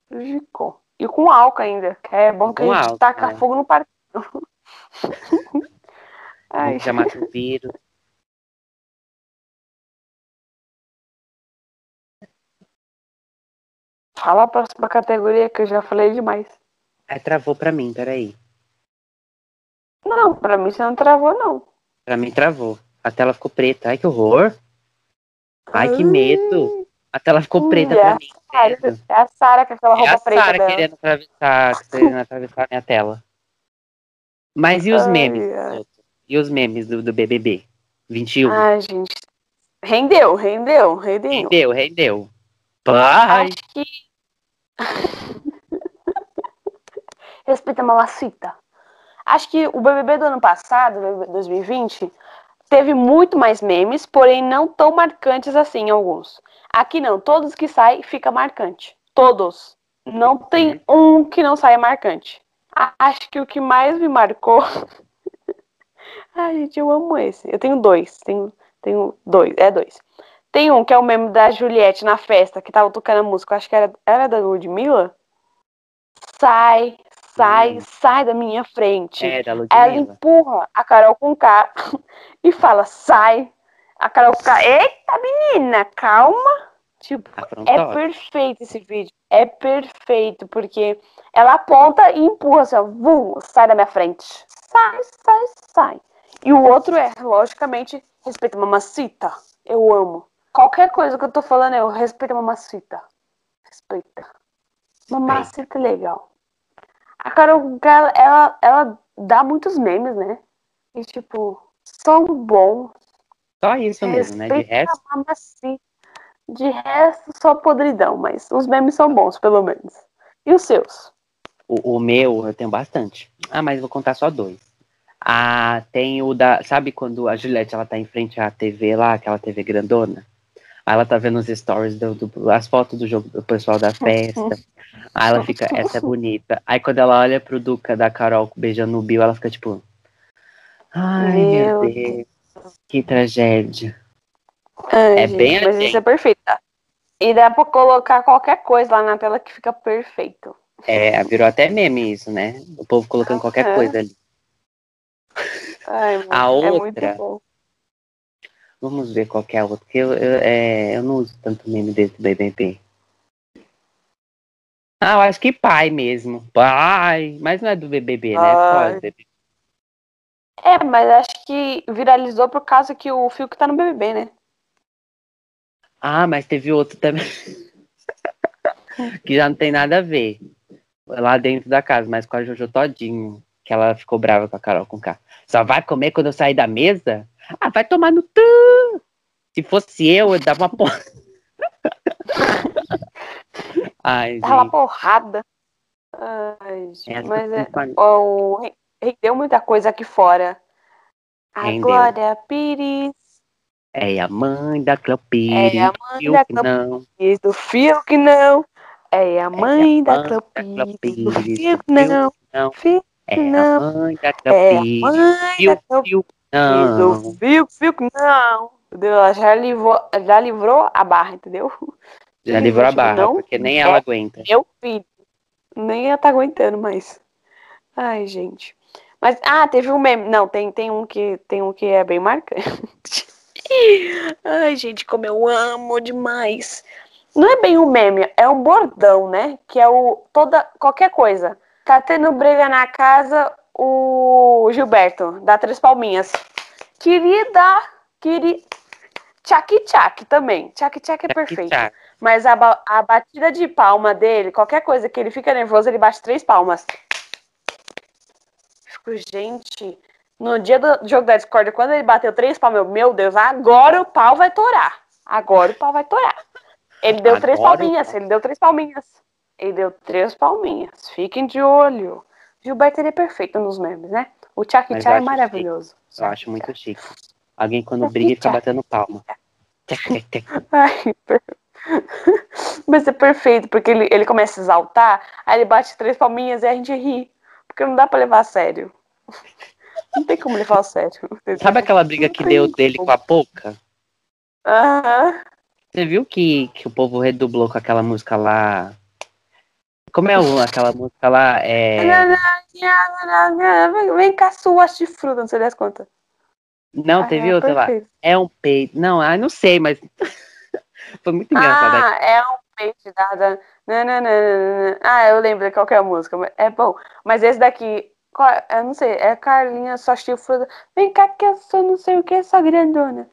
ficou. E com álcool ainda, que é bom que Com a gente álcool, taca é. fogo no partido. Ai, Já mata o vírus. fala a próxima categoria que eu já falei demais. Ai, travou pra mim, peraí. Não, pra mim você não travou, não. Pra mim travou. A tela ficou preta. Ai, que horror. Ai, que medo. A tela ficou preta Ih, pra é mim. Sarah, credo. é a Sarah com aquela É roupa a preta Sara dela. querendo atravessar, querendo atravessar a minha tela. Mas e os Ai, memes? ai. E os memes do, do BBB? 21? Ai, gente. Rendeu, rendeu, rendeu. rendeu, rendeu. Pai! Acho que. Respeita a mamacita. Acho que o BBB do ano passado, o BBB 2020, teve muito mais memes, porém não tão marcantes assim alguns. Aqui não, todos que saem fica marcante. Todos. Não tem um que não saia marcante. Acho que o que mais me marcou. Ai, gente, eu amo esse. Eu tenho dois. Tenho, tenho dois. É dois. Tem um que é o meme da Juliette na festa, que tava tocando a música. Acho que era, era da Ludmilla. Sai, sai, Hum. sai da minha frente. É, da Ela empurra a Carol com K e fala, sai. A Carol com K, eita menina, calma. Tipo, é perfeito esse vídeo. É perfeito, porque ela aponta e empurra assim, ó, vum, sai da minha frente. Sai, sai, sai. E o outro é, logicamente, respeita a mamacita. Eu amo. Qualquer coisa que eu tô falando, eu respeito a mamacita. Respeita. Mamacita é legal. A Carol, K, ela, ela, dá muitos memes, né? E, tipo, são bons. Só isso mesmo, né? De resto, a mamacita. De resto, só podridão, mas os memes são bons, pelo menos. E os seus? o, o meu eu tenho bastante. Ah, mas vou contar só dois. Ah, tem o da. Sabe quando a Juliette ela tá em frente à TV lá, aquela TV grandona? Aí ela tá vendo os stories, do, do- as fotos do jogo do pessoal da festa. Aí ela fica, essa é bonita. Aí quando ela olha pro Duca da Carol beijando o Bill, ela fica tipo. Ai, meu, Meu Deus, que tragédia. Ai, É bem mas assim. isso é perfeito. tá? E dá pra colocar qualquer coisa lá na tela que fica perfeito. É, virou até meme isso, né? O povo colocando qualquer Aham. coisa ali. Ai, mano, A é muito outra- bom. Vamos ver qual é a outra, porque eu, eu, é, eu não uso tanto meme desse BBB. Ah, eu acho que pai mesmo. Pai! Mas não é do BBB, né? É BBB. É, mas acho que viralizou por causa que o Fiuk tá no BBB, né? Ah, mas teve outro também. que já não tem nada a ver. Lá dentro da casa, mas com a Jojo Todinho. Que ela ficou brava com a Carol com K. Só vai comer quando eu sair da mesa? Ah, vai tomar no tu! Se fosse eu, eu dava uma porra. Ai, Tava gente. porrada. Ai, Essa mas é, companhia. ó, o- rendeu muita coisa aqui fora. Rendeu. Agora, Pires, É a mãe da Cleopire. é a mãe da que não. Clopires, do Fiuk não. É a mãe da mãe da Clopires, do Fiuk do não. não. É não. a mãe da É a Cleopire. mãe da Fiuk, Clopires, Fiuk, do não. Fiuk, Fiuk não. Ela já livrou, já livrou a barra, entendeu? Já livrou a barra, não porque nem é. ela aguenta. Meu filho. Nem ela tá aguentando mais. Ai, gente. Mas, ah, teve um meme. Não, tem, tem, um, que, tem um que é bem marcante. Ai, gente, como eu amo demais. Não é bem um meme, é um bordão, né? Que é o. toda qualquer coisa. Tá tendo briga na casa, o Gilberto dá três palminhas. Queria dar. Queria. Tchac tchac também. Tchac tchac é perfeito. Tchac, Mas a, a batida de palma dele, qualquer coisa que ele fica nervoso, ele bate três palmas. Fico, gente, no dia do jogo da Discord, quando ele bateu três palmas, eu, meu Deus, agora o pau vai torar. Agora o pau vai torar. Ele deu três Agora o palminhas, ele deu três palminhas. Ele deu três palminhas. Fiquem de olho. Gilberto ele é perfeito nos memes, né? O eu é maravilhoso. Eu acho muito chique. Alguém quando briga e fica batendo palma. Ai, per- Mas é perfeito, porque ele, ele começa a exaltar, aí ele bate três palminhas e a gente ri. Porque não dá pra levar a sério. Não tem como levar a sério. Sabe aquela briga que deu dele com a Pouca? Aham. Você viu que, que o povo redublou com aquela música lá? Como é o- aquela música lá? É... Vem, vem cá, sua chifruda, não sei das contas. Não, Ah, teve é outra lá. É um peito. Não, ah, não sei, mas. Foi muito engraçado. Ah, é um peixe dada. Nananana. Ah, eu lembro qual que é a música. mas É bom. Mas esse daqui, eu não sei, é Carlinha, só chifruda. Vem cá que eu sou não sei o que, só grandona.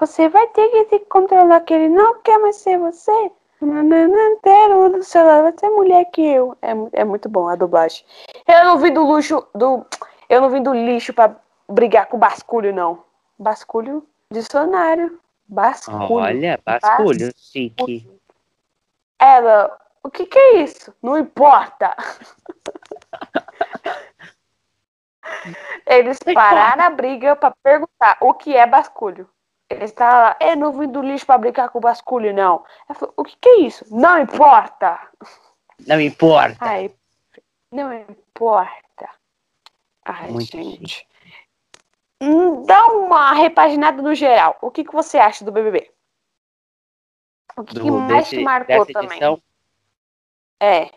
Você vai ter que se controlar que ele não quer mais ser você. Não do celular, vai ser mulher que eu. É, é muito bom a dublagem. Eu não vim do luxo, do. Eu não vim do lixo pra brigar com basculho, não. Basculho, dicionário. Basculho. Olha, basculho, basculho. chique. Ela, o que que é isso? Não importa. Eles pararam a briga para perguntar o que é basculho. Ele está lá, eu não vim do lixo para brincar com basculho, não. Falei, o que, que, é isso? Não importa. Não importa. Ai, não importa. Ai, Muito gente. Dá uma repaginada no geral. O que, que você acha do BBB? O que, do, que mais desse, te marcou também? É.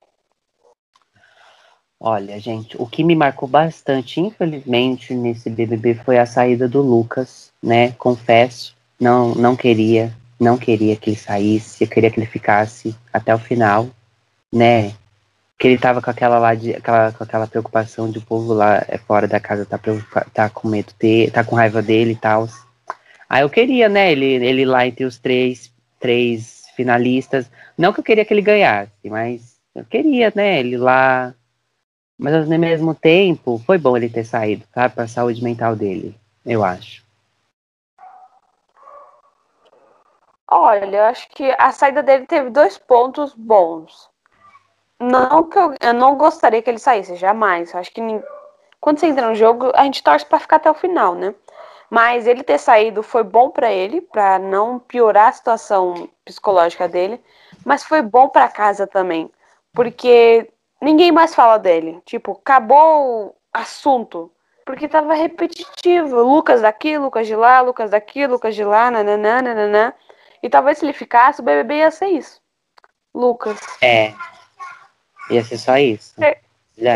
Olha, gente, o que me marcou bastante, infelizmente, nesse BBB foi a saída do Lucas, né? Confesso, não, não queria, não queria que ele saísse, eu queria que ele ficasse até o final, né? Que ele tava com aquela lá de, aquela, com aquela preocupação de o povo lá é, fora da casa tá, tá com medo tá com raiva dele e tal. Aí eu queria, né, ele, ele lá entre os três, três finalistas. Não que eu queria que ele ganhasse, mas eu queria, né, ele lá mas ao mesmo tempo, foi bom ele ter saído, tá? Pra saúde mental dele, eu acho. Olha, eu acho que a saída dele teve dois pontos bons. Não que eu, eu não gostaria que ele saísse, jamais. Eu acho que quando você entra no jogo, a gente torce para ficar até o final, né? Mas ele ter saído foi bom para ele, para não piorar a situação psicológica dele, mas foi bom para casa também, porque ninguém mais fala dele. Tipo, acabou o assunto. Porque tava repetitivo. Lucas daqui, Lucas de lá, Lucas daqui, Lucas de lá, nananã, nananã. E talvez se ele ficasse, o BBB ia ser isso. Lucas. É. Ia ser só isso. Cer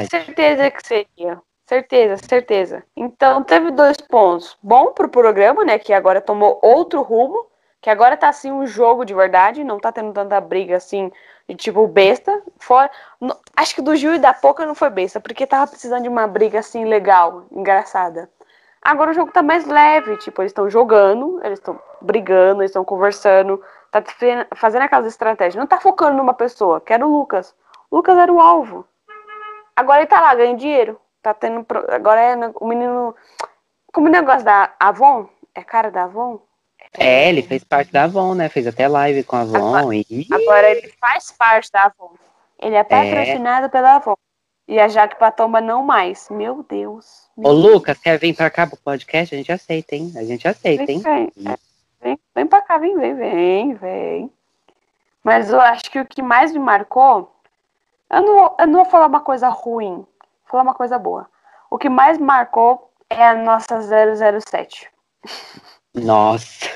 certeza que seria. Certeza, certeza. Então teve dois pontos. Bom pro programa, né? Que agora tomou outro rumo. Que agora tá assim um jogo de verdade. Não tá tendo tanta briga assim de tipo besta. Fora, no, acho que do Gil e da Poca não foi besta, porque tava precisando de uma briga assim legal, engraçada. Agora o jogo tá mais leve, tipo, eles estão jogando, eles estão brigando, eles estão conversando, tá fazendo aquelas estratégias. Não tá focando numa pessoa, que era o Lucas. Lucas era o alvo. Agora ele tá lá, ganhando dinheiro. Tá tendo. Agora é o menino. Como o negócio da Avon? É cara da Avon? É, ele fez parte da Avon, né? Fez até live com a Avon. Agora, e... agora ele faz parte da Avon. Ele é, é. patrocinado é. pela Avon. E a Jaque Patomba não mais. Meu Deus. Meu Ô, Lucas, quer vir pra cá pro podcast? A gente aceita, hein? A gente aceita, hein? Vem, vem, vem, vem pra cá, vem, vem, vem, vem. Mas eu acho que o que mais me marcou. Eu não, eu não vou falar uma coisa ruim. Vou falar uma coisa boa. O que mais marcou é a nossa 007. Nossa.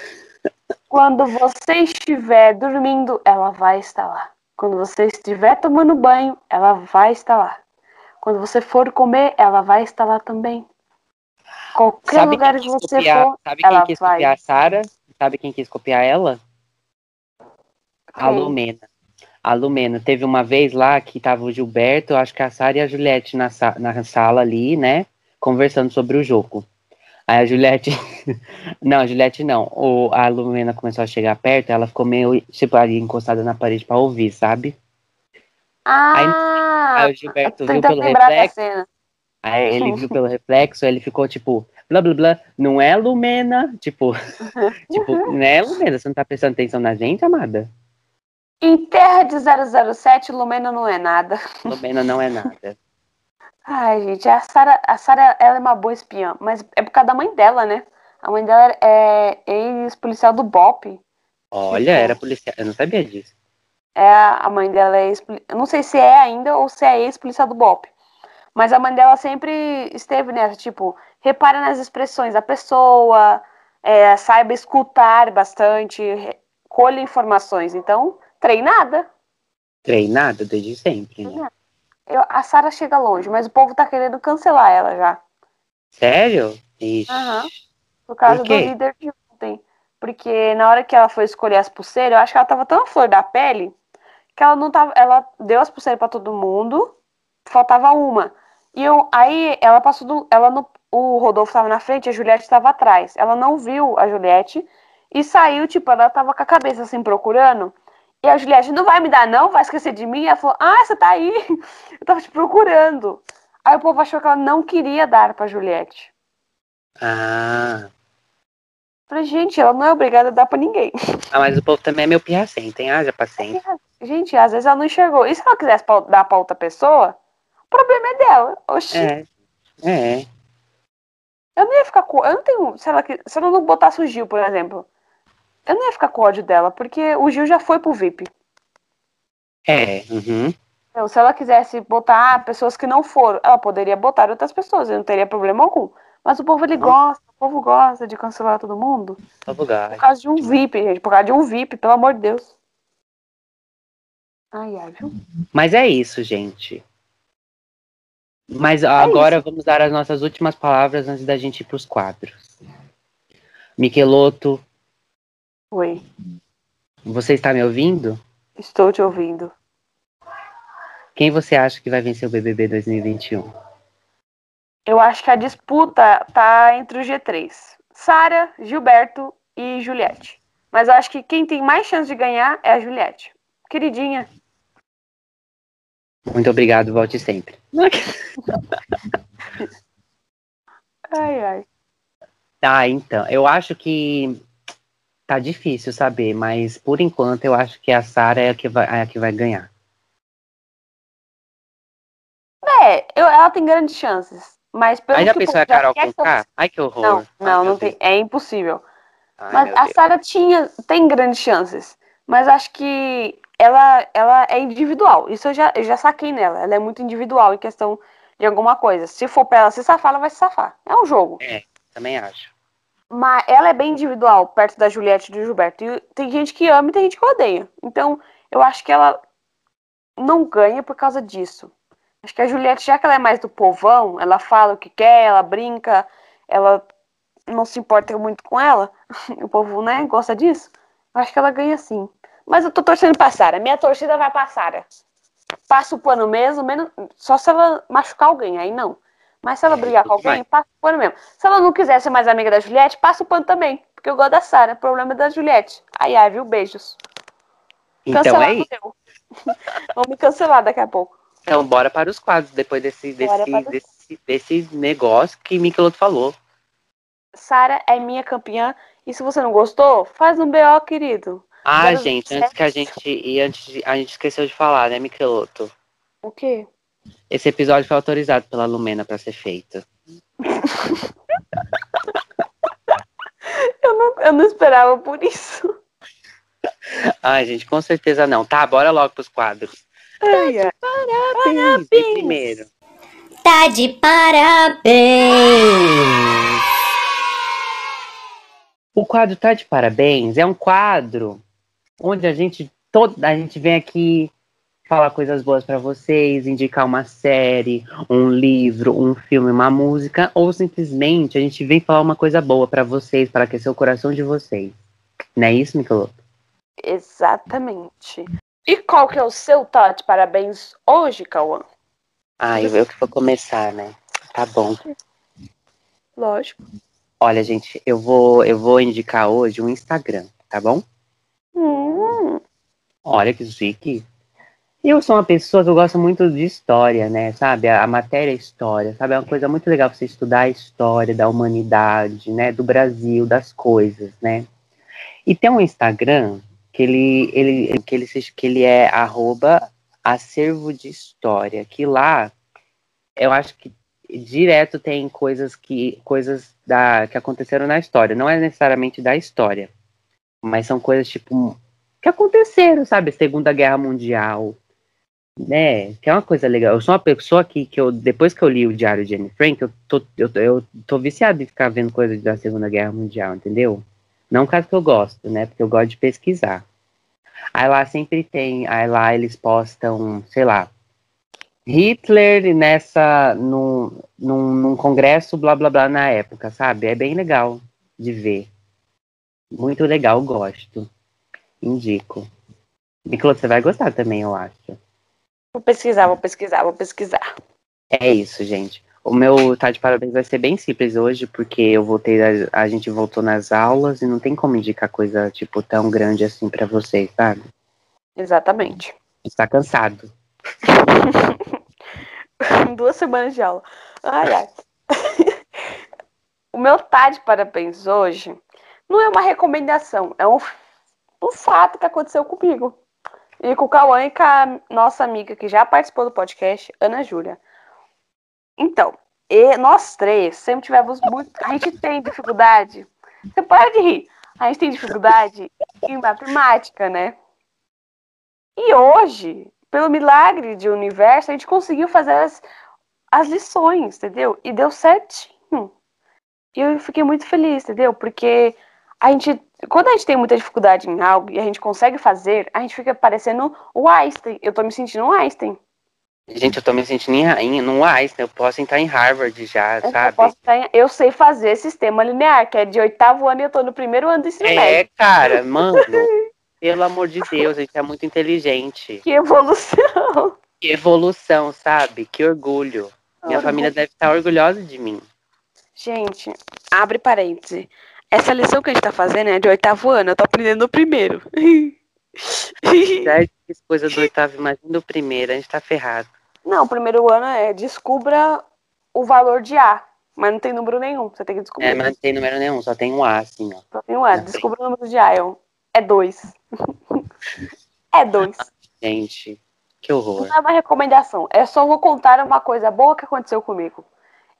Quando você estiver dormindo, ela vai estar lá. Quando você estiver tomando banho, ela vai estar lá. Quando você for comer, ela vai estar lá também. Qualquer sabe lugar que você copiar, for, sabe quem quis vai. copiar a Sara? Sabe quem quis copiar ela? Quem? A Lumena. A Lumena. Teve uma vez lá que tava o Gilberto, acho que a Sara e a Juliette na, na sala ali, né? Conversando sobre o jogo. Aí a Juliette. não, a Juliette não. O, a Lumena começou a chegar perto, ela ficou meio, tipo, ali encostada na parede pra ouvir, sabe? Ah! Aí, aí o Gilberto viu pelo reflexo. Aí ele viu pelo reflexo, ele ficou tipo, blá blá blá, não é Lumena? Tipo, tipo, não é Lumena, você não tá prestando atenção na gente, amada? Em terra de 007, Lumena não é nada. Lumena não é nada. Ai, gente, a Sarah, a Sarah, ela é uma boa espiã, mas é por causa da mãe dela, né? A mãe dela é ex-policial do BOP. Olha, era policial, eu não sabia disso. É, a mãe dela é ex Eu não sei se é ainda ou se é ex-policial do BOP. Mas a mãe dela sempre esteve nessa, tipo, repara nas expressões da pessoa, é, saiba escutar bastante, colhe informações. Então, treinada. Treinada desde sempre, né? Eu, a Sara chega longe, mas o povo tá querendo cancelar ela já. Sério? Ixi. Uhum. Por causa Por do líder de ontem. Porque na hora que ela foi escolher as pulseiras, eu acho que ela tava tão flor da pele que ela não tava. Ela deu as pulseiras para todo mundo, faltava uma. E eu, aí ela passou do. Ela no, o Rodolfo estava na frente, a Juliette estava atrás. Ela não viu a Juliette e saiu, tipo, ela tava com a cabeça assim procurando. E a Juliette, não vai me dar, não? Vai esquecer de mim? Ela falou, ah, você tá aí. Eu tava te procurando. Aí o povo achou que ela não queria dar pra Juliette. Ah. Falei, gente, ela não é obrigada a dar pra ninguém. ah, mas o povo também é meu pirracento, hein? Haja paciência. Gente, às vezes ela não enxergou. E se ela quisesse dar pra outra pessoa, o problema é dela. Oxi, É. É. eu não ia ficar com. Eu não tenho. Se ela, se ela não botasse o Gil, por exemplo, eu não ia ficar com ódio dela, porque o Gil já foi pro VIP. É. Uhum. Então, se ela quisesse botar pessoas que não foram, ela poderia botar outras pessoas, e não teria problema algum. Mas o povo, ele gosta, o povo gosta de cancelar todo mundo. Lugar. Por causa de um VIP, gente. Por causa de um VIP, pelo amor de Deus. Ai, ai, viu? Mas é isso, gente. Mas agora vamos dar as nossas últimas palavras antes da gente ir pros quadros. Miqueloto, Oi, você está me ouvindo? estou te ouvindo. Quem você acha que vai vencer o BBB 2021? Eu acho que a disputa tá entre o G3. Sara, Gilberto e Juliette. Mas eu acho que quem tem mais chance de ganhar é a Juliette. Queridinha. Muito obrigado, volte sempre. Ai, ai. Tá, então, eu acho que tá difícil saber, mas por enquanto eu acho que a Sara é a que vai, é a que vai ganhar. É, eu- ela tem grandes chances. Mas pelo Aí já que pensou a Carol com K? Ai, que horror. Não, não, não tem. É impossível. Ai, Mas a. Sara tinha, tem grandes chances. Mas acho que ela, ela é individual. Isso eu já, eu já saquei nela. Ela é muito individual em questão de alguma coisa. Se for pra ela se safar, ela vai se safar. É um jogo. Também acho. Mas ela é bem individual, perto da Juliette e do Gilberto. E tem gente que ama e tem gente que odeia. Então, eu acho que ela não ganha por causa disso. Acho que a Juliette, já que ela é mais do povão, ela fala o que quer, ela brinca, ela não se importa muito com ela. O povo, né, gosta disso. Acho que ela ganha sim. Mas eu tô torcendo pra Sara. Minha torcida vai pra Sara. Passa o pano mesmo, menos, só se ela machucar alguém, aí não. Mas se ela É, brigar com alguém, passa o pano mesmo. Se ela não quiser ser mais amiga da Juliette, passa o pano também. Porque eu gosto da Sara. O problema é da Juliette. Ai, ai, viu? Beijos. Então Cancelar é isso. Vão me cancelar daqui a pouco. Então, bora para os quadros, depois desse, desse, desse, desse negócio que Miqueloto falou. Sara é minha campeã. E se você não gostou, faz um BO, querido. Ah, Zero gente, antes que a gente. E antes de- a gente esqueceu de falar, né, Miqueloto? O quê? Esse episódio foi autorizado pela Lumena para ser feito. Eu não, eu não esperava por isso. Ai, gente, com certeza não. Tá, bora logo pros quadros. Ai, ai. Parabéns! E primeiro. Tá de parabéns! O quadro Tá de Parabéns é um quadro onde a gente, todo, a gente vem aqui falar coisas boas pra vocês, indicar uma série, um livro, um filme, uma música, ou simplesmente a gente vem falar uma coisa boa pra vocês, para aquecer o coração de vocês. Não é isso, Miqueloto? Exatamente. E qual que é o seu tá de parabéns hoje, Cauã? Ah, eu, eu que vou começar, né? Tá bom. Lógico. Olha, gente, eu vou, eu vou indicar hoje um Instagram, tá bom? Hum, Olha que chique. Eu sou uma pessoa que eu gosto muito de história, né? Sabe? A, a matéria é história, sabe? É uma coisa muito legal você estudar a história da humanidade, né? Do Brasil, das coisas, né? E tem um Instagram que ele, ele, que ele, que ele é arroba acervo de história, que lá eu acho que direto tem coisas que coisas da, que aconteceram na história. Não é necessariamente da história, mas são coisas tipo que aconteceram, sabe? Segunda Guerra Mundial, né? Que é uma coisa legal. Eu sou uma pessoa que, que eu, depois que eu li o Diário de Anne Frank, eu tô, eu, eu tô viciado em ficar vendo coisas da Segunda Guerra Mundial, entendeu? Não caso que eu gosto, né? Porque eu gosto de pesquisar. Aí lá sempre tem, aí lá eles postam, sei lá, Hitler nessa, num, num, num congresso, blá blá blá, na época, sabe? É bem legal de ver. Muito legal, gosto. Indico. Nicolas, você vai gostar também, eu acho. Vou pesquisar, vou pesquisar, vou pesquisar. É isso, gente. O meu tá de parabéns vai ser bem simples hoje, porque eu voltei, a, a gente voltou nas aulas e não tem como indicar coisa, tipo, tão grande assim pra vocês, sabe? Exatamente. Está cansado. Duas semanas de aula. Ai, ai. o meu tá de parabéns hoje não é uma recomendação, é um, um fato que aconteceu comigo. E com o Cauã e com a nossa amiga que já participou do podcast, Ana Júlia. Então, nós três sempre tivemos muito. A gente tem dificuldade. Você pode rir. A gente tem dificuldade em matemática, né? E hoje, pelo milagre de universo, a gente conseguiu fazer as, as lições, entendeu? E deu certinho. E eu fiquei muito feliz, entendeu? Porque a gente, quando a gente tem muita dificuldade em algo e a gente consegue fazer, a gente fica parecendo o Einstein. Eu tô me sentindo um Einstein. Gente, eu tô me sentindo em no Einstein, eu posso entrar em Harvard já, Eu, sabe? posso em- eu sei fazer sistema linear, que é de oitavo ano e eu tô no primeiro ano do ensino É, médio. cara, mano, pelo amor de Deus, a gente é muito inteligente. Que evolução! Que evolução, sabe? Que orgulho. Minha Orgulho. família deve estar orgulhosa de mim. Gente, abre parêntese. Essa lição que a gente tá fazendo é de oitavo ano, eu tô aprendendo no primeiro. Já fiz coisa do oitavo, imagina do primeiro, a gente tá ferrado. Não, o primeiro ano é descubra o valor de A, mas não tem número nenhum, você tem que descobrir. É, mas não tem número nenhum, só tem um A, assim, ó. Só tem um A, não tem. descubra o número de A, é um- é dois. é dois. Gente, que horror. Não é uma recomendação, é só vou contar uma coisa boa que aconteceu comigo.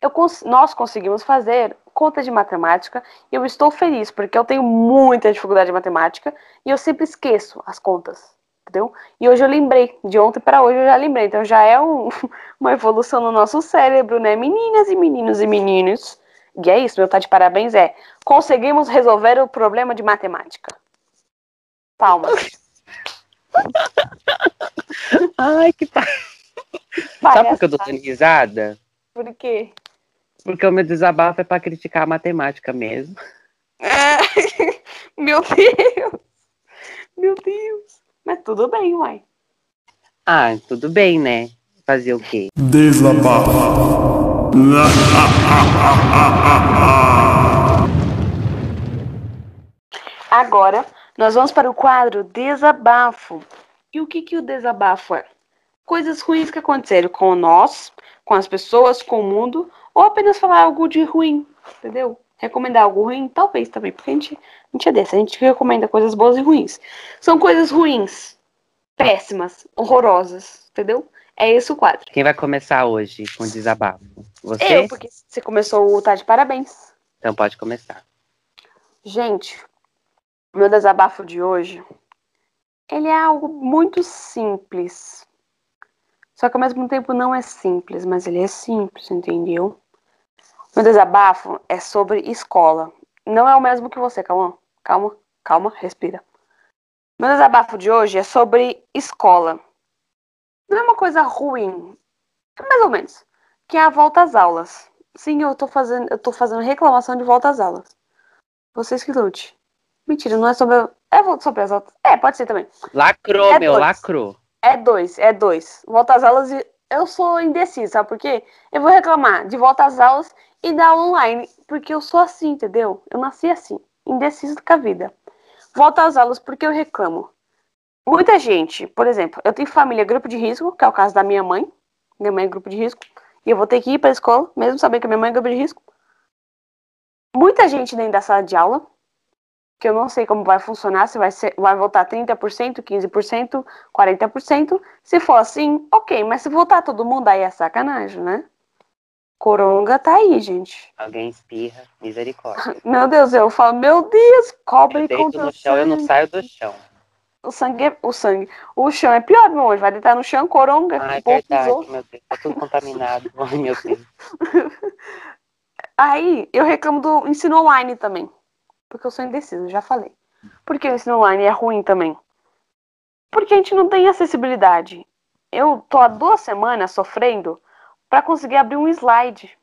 Eu nós conseguimos fazer conta de matemática e eu estou feliz porque eu tenho muita dificuldade em matemática e eu sempre esqueço as contas, entendeu? E hoje eu lembrei, de ontem para hoje eu já lembrei, então já é um- uma evolução no nosso cérebro, né? Meninas e meninos e meninos. E é isso, meu tá de parabéns é, conseguimos resolver o problema de matemática. Palmas. Ai, que pa... Sabe por que eu tô dando risada? Por quê? Porque o meu desabafo é pra criticar a matemática mesmo. Ah, Meu Deus! Meu Deus! Mas tudo bem, uai. Ah, tudo bem, né? Fazer o quê? Desabafo. Agora, nós vamos para o quadro Desabafo. E o que, que o desabafo é? Coisas ruins que aconteceram com nós, com as pessoas, com o mundo, ou apenas falar algo de ruim, entendeu? Recomendar algo ruim, talvez também, porque a gente, a gente é dessa, a gente recomenda coisas boas e ruins. São coisas ruins, péssimas, horrorosas, entendeu? É esse o quadro. Quem vai começar hoje com desabafo? Você? Eu, porque você começou o Tá de Parabéns. Então pode começar. Gente, meu desabafo de hoje, ele é algo muito simples. Só que ao mesmo tempo não é simples, mas ele é simples, entendeu? Meu desabafo é sobre escola. Não é o mesmo que você, calma, calma, calma, respira. Meu desabafo de hoje é sobre escola. Não é uma coisa ruim, é mais ou menos, que é a volta às aulas. Sim, eu tô fazendo, eu tô fazendo reclamação de volta às aulas. Vocês que lute. Mentira, não é sobre. É sobre as aulas. É, pode ser também. Lacrou, É meu, dois. lacrou. É dois, é dois. Volta às aulas e eu sou indecisa, sabe por quê? Eu vou reclamar de volta às aulas e da online, porque eu sou assim, entendeu? Eu nasci assim, indecisa com a vida. Volta às aulas porque eu reclamo. Muita gente, por exemplo, eu tenho família grupo de risco, que é o caso da minha mãe. Minha mãe é grupo de risco. E eu vou ter que ir para a escola, mesmo sabendo que minha mãe é grupo de risco. Muita gente dentro da sala de aula, que eu não sei como vai funcionar, se vai, ser, vai voltar 30%, 15%, 40%. Se for assim, ok, mas se voltar todo mundo, aí é sacanagem, né? Coronga tá aí, gente. Alguém espirra, misericórdia. Meu Deus, eu falo, meu Deus, cobre Eu contra no chão, eu não sangue. saio do chão. O sangue, é- o sangue. O chão é pior, meu anjo. Vai deitar no chão, coronga. Ai, verdade, pisou. meu Deus. Tá tudo contaminado. Ai, meu Deus. Aí, eu reclamo do ensino online também. Porque eu sou indecisa, já falei. Por que o ensino online é ruim também? Porque a gente não tem acessibilidade. Eu tô há duas semanas sofrendo para conseguir abrir um slide.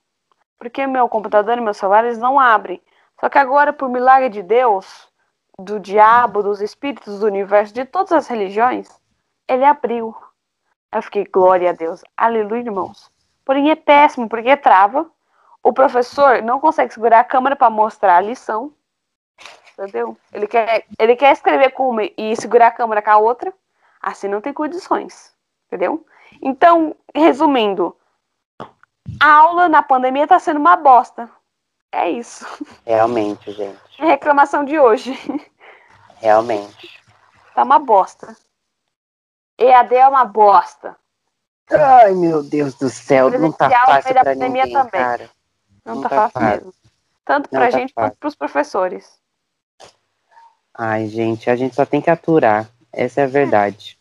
Porque meu computador e meu celular, eles não abrem. Só que agora, por milagre de Deus, do diabo, dos espíritos do universo, de todas as religiões, ele abriu. Eu fiquei, glória a Deus. Aleluia, irmãos. Porém, é péssimo, porque trava. O professor não consegue segurar a câmera para mostrar a lição. Entendeu? Ele quer, ele quer escrever com uma e segurar a câmera com a outra. Assim não tem condições. Entendeu? Então, resumindo, a aula na pandemia está sendo uma bosta. É isso. Realmente, gente. É a reclamação de hoje. Realmente. Tá uma bosta. EAD é uma bosta. Ai, meu Deus do céu, não tá fácil pra pandemia ninguém, também. cara. Não, Não tá, tá fácil, fácil. mesmo. Tanto Não pra tá gente fácil. quanto pros professores. Ai, gente, a gente só tem que aturar. Essa é a verdade.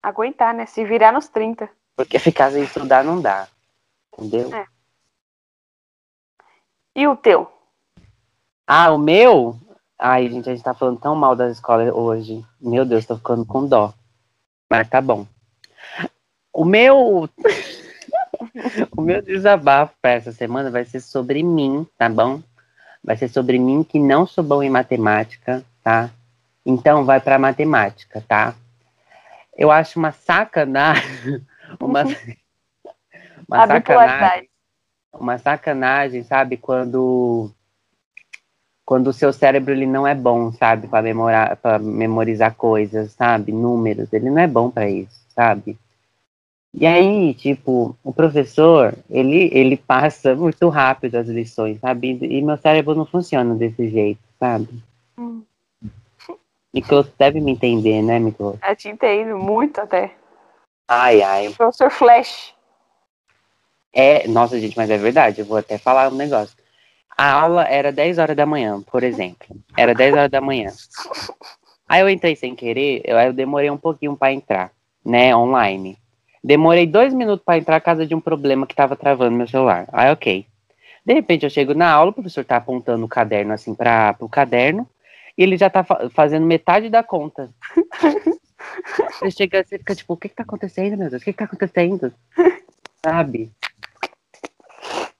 Aguentar, né? Se virar nos 30. Porque ficar sem estudar não dá. Entendeu? É. E o teu? Ah, o meu? Ai, gente, a gente tá falando tão mal das escolas hoje. Meu Deus, tô ficando com dó. Mas tá bom. O meu. o meu desabafo pra essa semana vai ser sobre mim, tá bom? Vai ser sobre mim que não sou bom em matemática, tá? Então vai pra matemática, tá? Eu acho uma sacanagem. Uma, uma sacanagem uma sacanagem, sabe? Quando quando o seu cérebro ele não é bom, sabe, para memorar, para memorizar coisas, sabe, números, ele não é bom para isso, sabe? E aí, tipo, o professor, ele ele passa muito rápido as lições, sabe? E meu cérebro não funciona desse jeito, sabe? Hum. Miklos deve me entender, né, Miklos? Eu te entendo, muito até. Ai, ai. Professor Flash. É, nossa, gente, mas é verdade, eu vou até falar um negócio. A aula era 10 horas da manhã, por exemplo. Era 10 horas da manhã. Aí eu entrei sem querer, eu, aí eu demorei um pouquinho para entrar, né, online. Demorei dois minutos para entrar por causa de um problema que tava travando meu celular. Aí, ok. De repente eu chego na aula, o professor tá apontando o caderno assim para o caderno, e ele já tá fa- fazendo metade da conta. Você chega, você fica tipo, o que que tá acontecendo, meu Deus? O que que tá acontecendo? Sabe?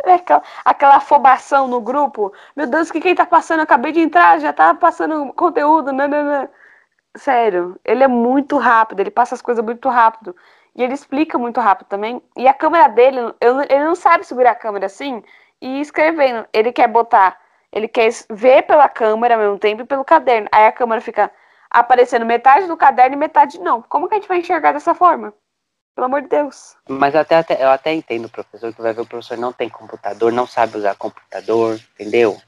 É aquela, aquela afobação no grupo. Meu Deus, o que quem tá passando? Eu acabei de entrar, já tá passando conteúdo. Né, né, né. Sério, ele é muito rápido, ele passa as coisas muito rápido. E ele explica muito rápido também. E a câmera dele, eu- ele não sabe segurar a câmera assim e ir escrevendo. Ele quer botar, ele quer ver pela câmera ao mesmo tempo e pelo caderno. Aí a câmera fica aparecendo metade do caderno e metade não. Como que a gente vai enxergar dessa forma? Pelo amor de Deus. Mas até, até- eu até entendo o professor, que vai ver o professor não tem computador, não sabe usar computador, entendeu?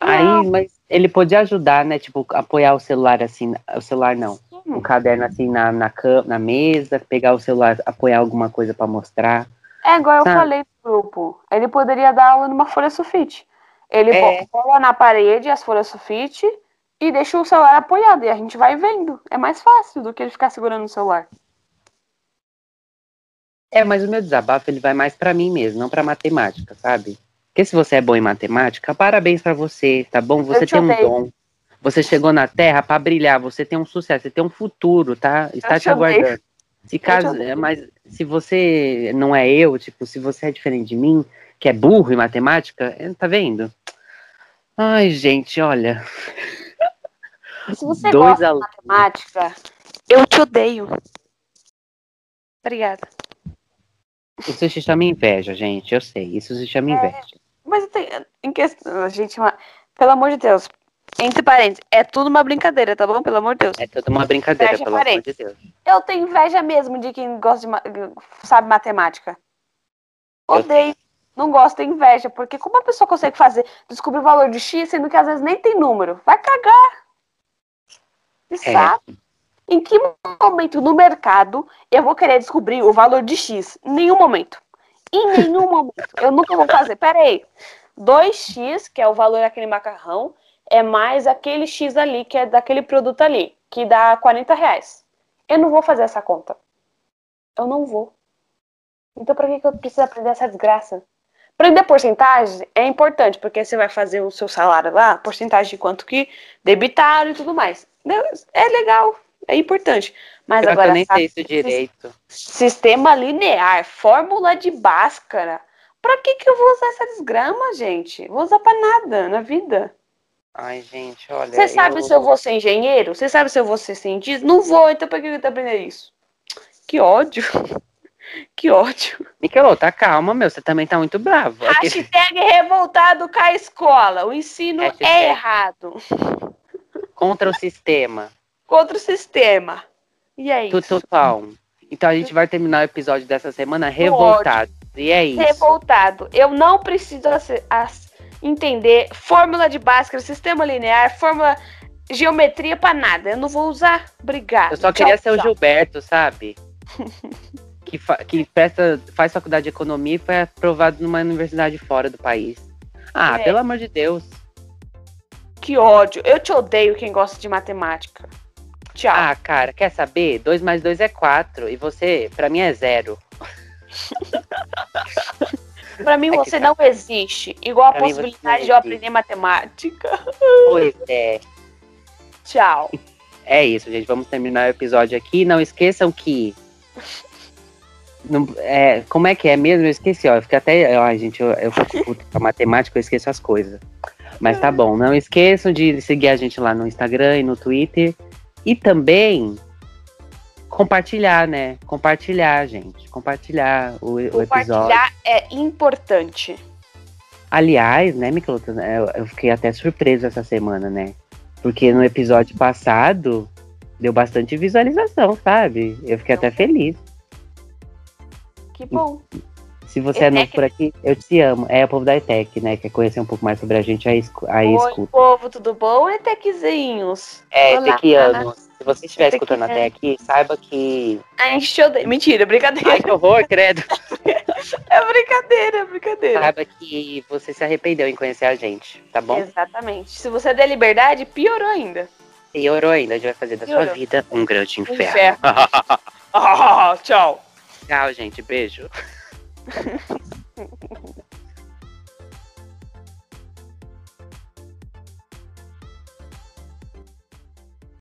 Aí, mas ele podia ajudar, né? Tipo, apoiar o celular assim, o celular não, o caderno assim na, na, na mesa, pegar o celular, apoiar alguma coisa pra mostrar. É igual eu Sabe? falei no grupo. Ele poderia dar aula numa folha sulfite. Ele É. cola na parede as folhas sulfite e deixa o celular apoiado. E a gente vai vendo. É mais fácil do que ele ficar segurando o celular. É, mas o meu desabafo ele vai mais pra mim mesmo, não pra matemática, sabe? Porque se você é bom em matemática, parabéns pra você, tá bom? Você te tem um odeio. dom. Você chegou na Terra pra brilhar, você tem um sucesso, você tem um futuro, tá? Está te te odeio. aguardando. Se caso, mas se você não é eu, tipo, se você é diferente de mim, que é burro em matemática, é, tá vendo? Ai, gente, olha. Se você Dois gosta de alunos. matemática, eu te odeio. Obrigada. Isso se chama inveja, gente, eu sei. Isso se É. chama inveja. Mas tem, em questão, gente, uma- pelo amor de Deus, entre parênteses, é tudo uma brincadeira, tá bom? Pelo amor de Deus. É toda uma brincadeira, Inveja pelo amor de. Deus. Eu tenho inveja mesmo de quem gosta de sabe matemática. Odeio. Não gosto, tenho inveja, porque como a pessoa consegue fazer, descobrir o valor de X, sendo que às vezes nem tem número? Vai cagar. Que É. saco. Em que momento no mercado eu vou querer descobrir o valor de X? Em nenhum momento. Em nenhum momento. Eu nunca vou fazer. Pera aí. 2x, que é o valor daquele macarrão, é mais aquele X ali, que é daquele produto ali, que dá 40 reais. Eu não vou fazer essa conta. Eu não vou. Então, pra que, que eu preciso aprender essa desgraça? Aprender porcentagem é importante, porque você vai fazer o seu salário lá, porcentagem de quanto que debitaram e tudo mais. É legal, é importante. Mas que agora, eu nem sei isso direito. sistema linear, fórmula de Bhaskara, pra que, que eu vou usar essa desgrama, gente? Vou usar pra nada na vida. Ai, gente, olha. Você sabe se eu vou ser engenheiro? Você sabe se eu vou ser cientista? Não vou, então pra que eu tô aprendendo isso? Que ódio. Que ódio. Michelô, tá calma, meu. Você também tá muito bravo. Aquele- Hashtag revoltado com a escola. O ensino Hashtag. é errado. Contra o sistema. Contra o sistema. E é isso. Tutupão. Então a gente vai terminar o episódio dessa semana revoltado. E é isso. Revoltado. Eu não preciso entender fórmula de Bhaskara, sistema linear, fórmula geometria pra nada. Eu não vou usar. Obrigado. Eu só Tchau, queria ser o tchau. Gilberto, sabe? que fa- que presta, faz faculdade de economia e foi aprovado numa universidade fora do país. Ah, É. pelo amor de Deus. Que ódio. Eu te odeio quem gosta de matemática. Tchau. Ah, cara, quer saber? 2 mais 2 é 4. E você, pra mim, é zero. pra mim é você não existe. Igual a Pra você possibilidade de eu aprender matemática. Pois é. Tchau. É isso, gente. Vamos terminar o episódio aqui. Não esqueçam que. Não- é, como é que é mesmo? Eu esqueci, ó. Eu fiquei até. Ai, gente, eu, eu fico puto com matemática, eu esqueço as coisas. Mas tá bom. Não esqueçam de seguir a gente lá no Instagram e no Twitter. E também compartilhar, né? Compartilhar, gente. Compartilhar o, o episódio. Compartilhar é importante. Aliás, né, Michelotto, né, eu, eu fiquei até surpreso essa semana, né? Porque no episódio passado deu bastante visualização, sabe? Eu fiquei até feliz. Que bom. Se você é novo ETEC. por aqui, eu te amo. É o povo da ETEC, né? Quer conhecer um pouco mais sobre a gente, aí, aí Oi, escuta. povo, tudo bom? Etequezinhos. É, Olá. ETECianos. Se você estiver ETEC, escutando até aqui, saiba que. Ai, te odeio. Mentira, brincadeira. Ai, que horror, credo. É brincadeira, é brincadeira. Saiba que você se arrependeu em conhecer a gente, tá bom? Exatamente. Se você der liberdade, piorou ainda. Piorou ainda, a gente vai fazer da sua Piorou. vida um grande inferno. Inferno. Ah, tchau. Tchau, gente. Beijo.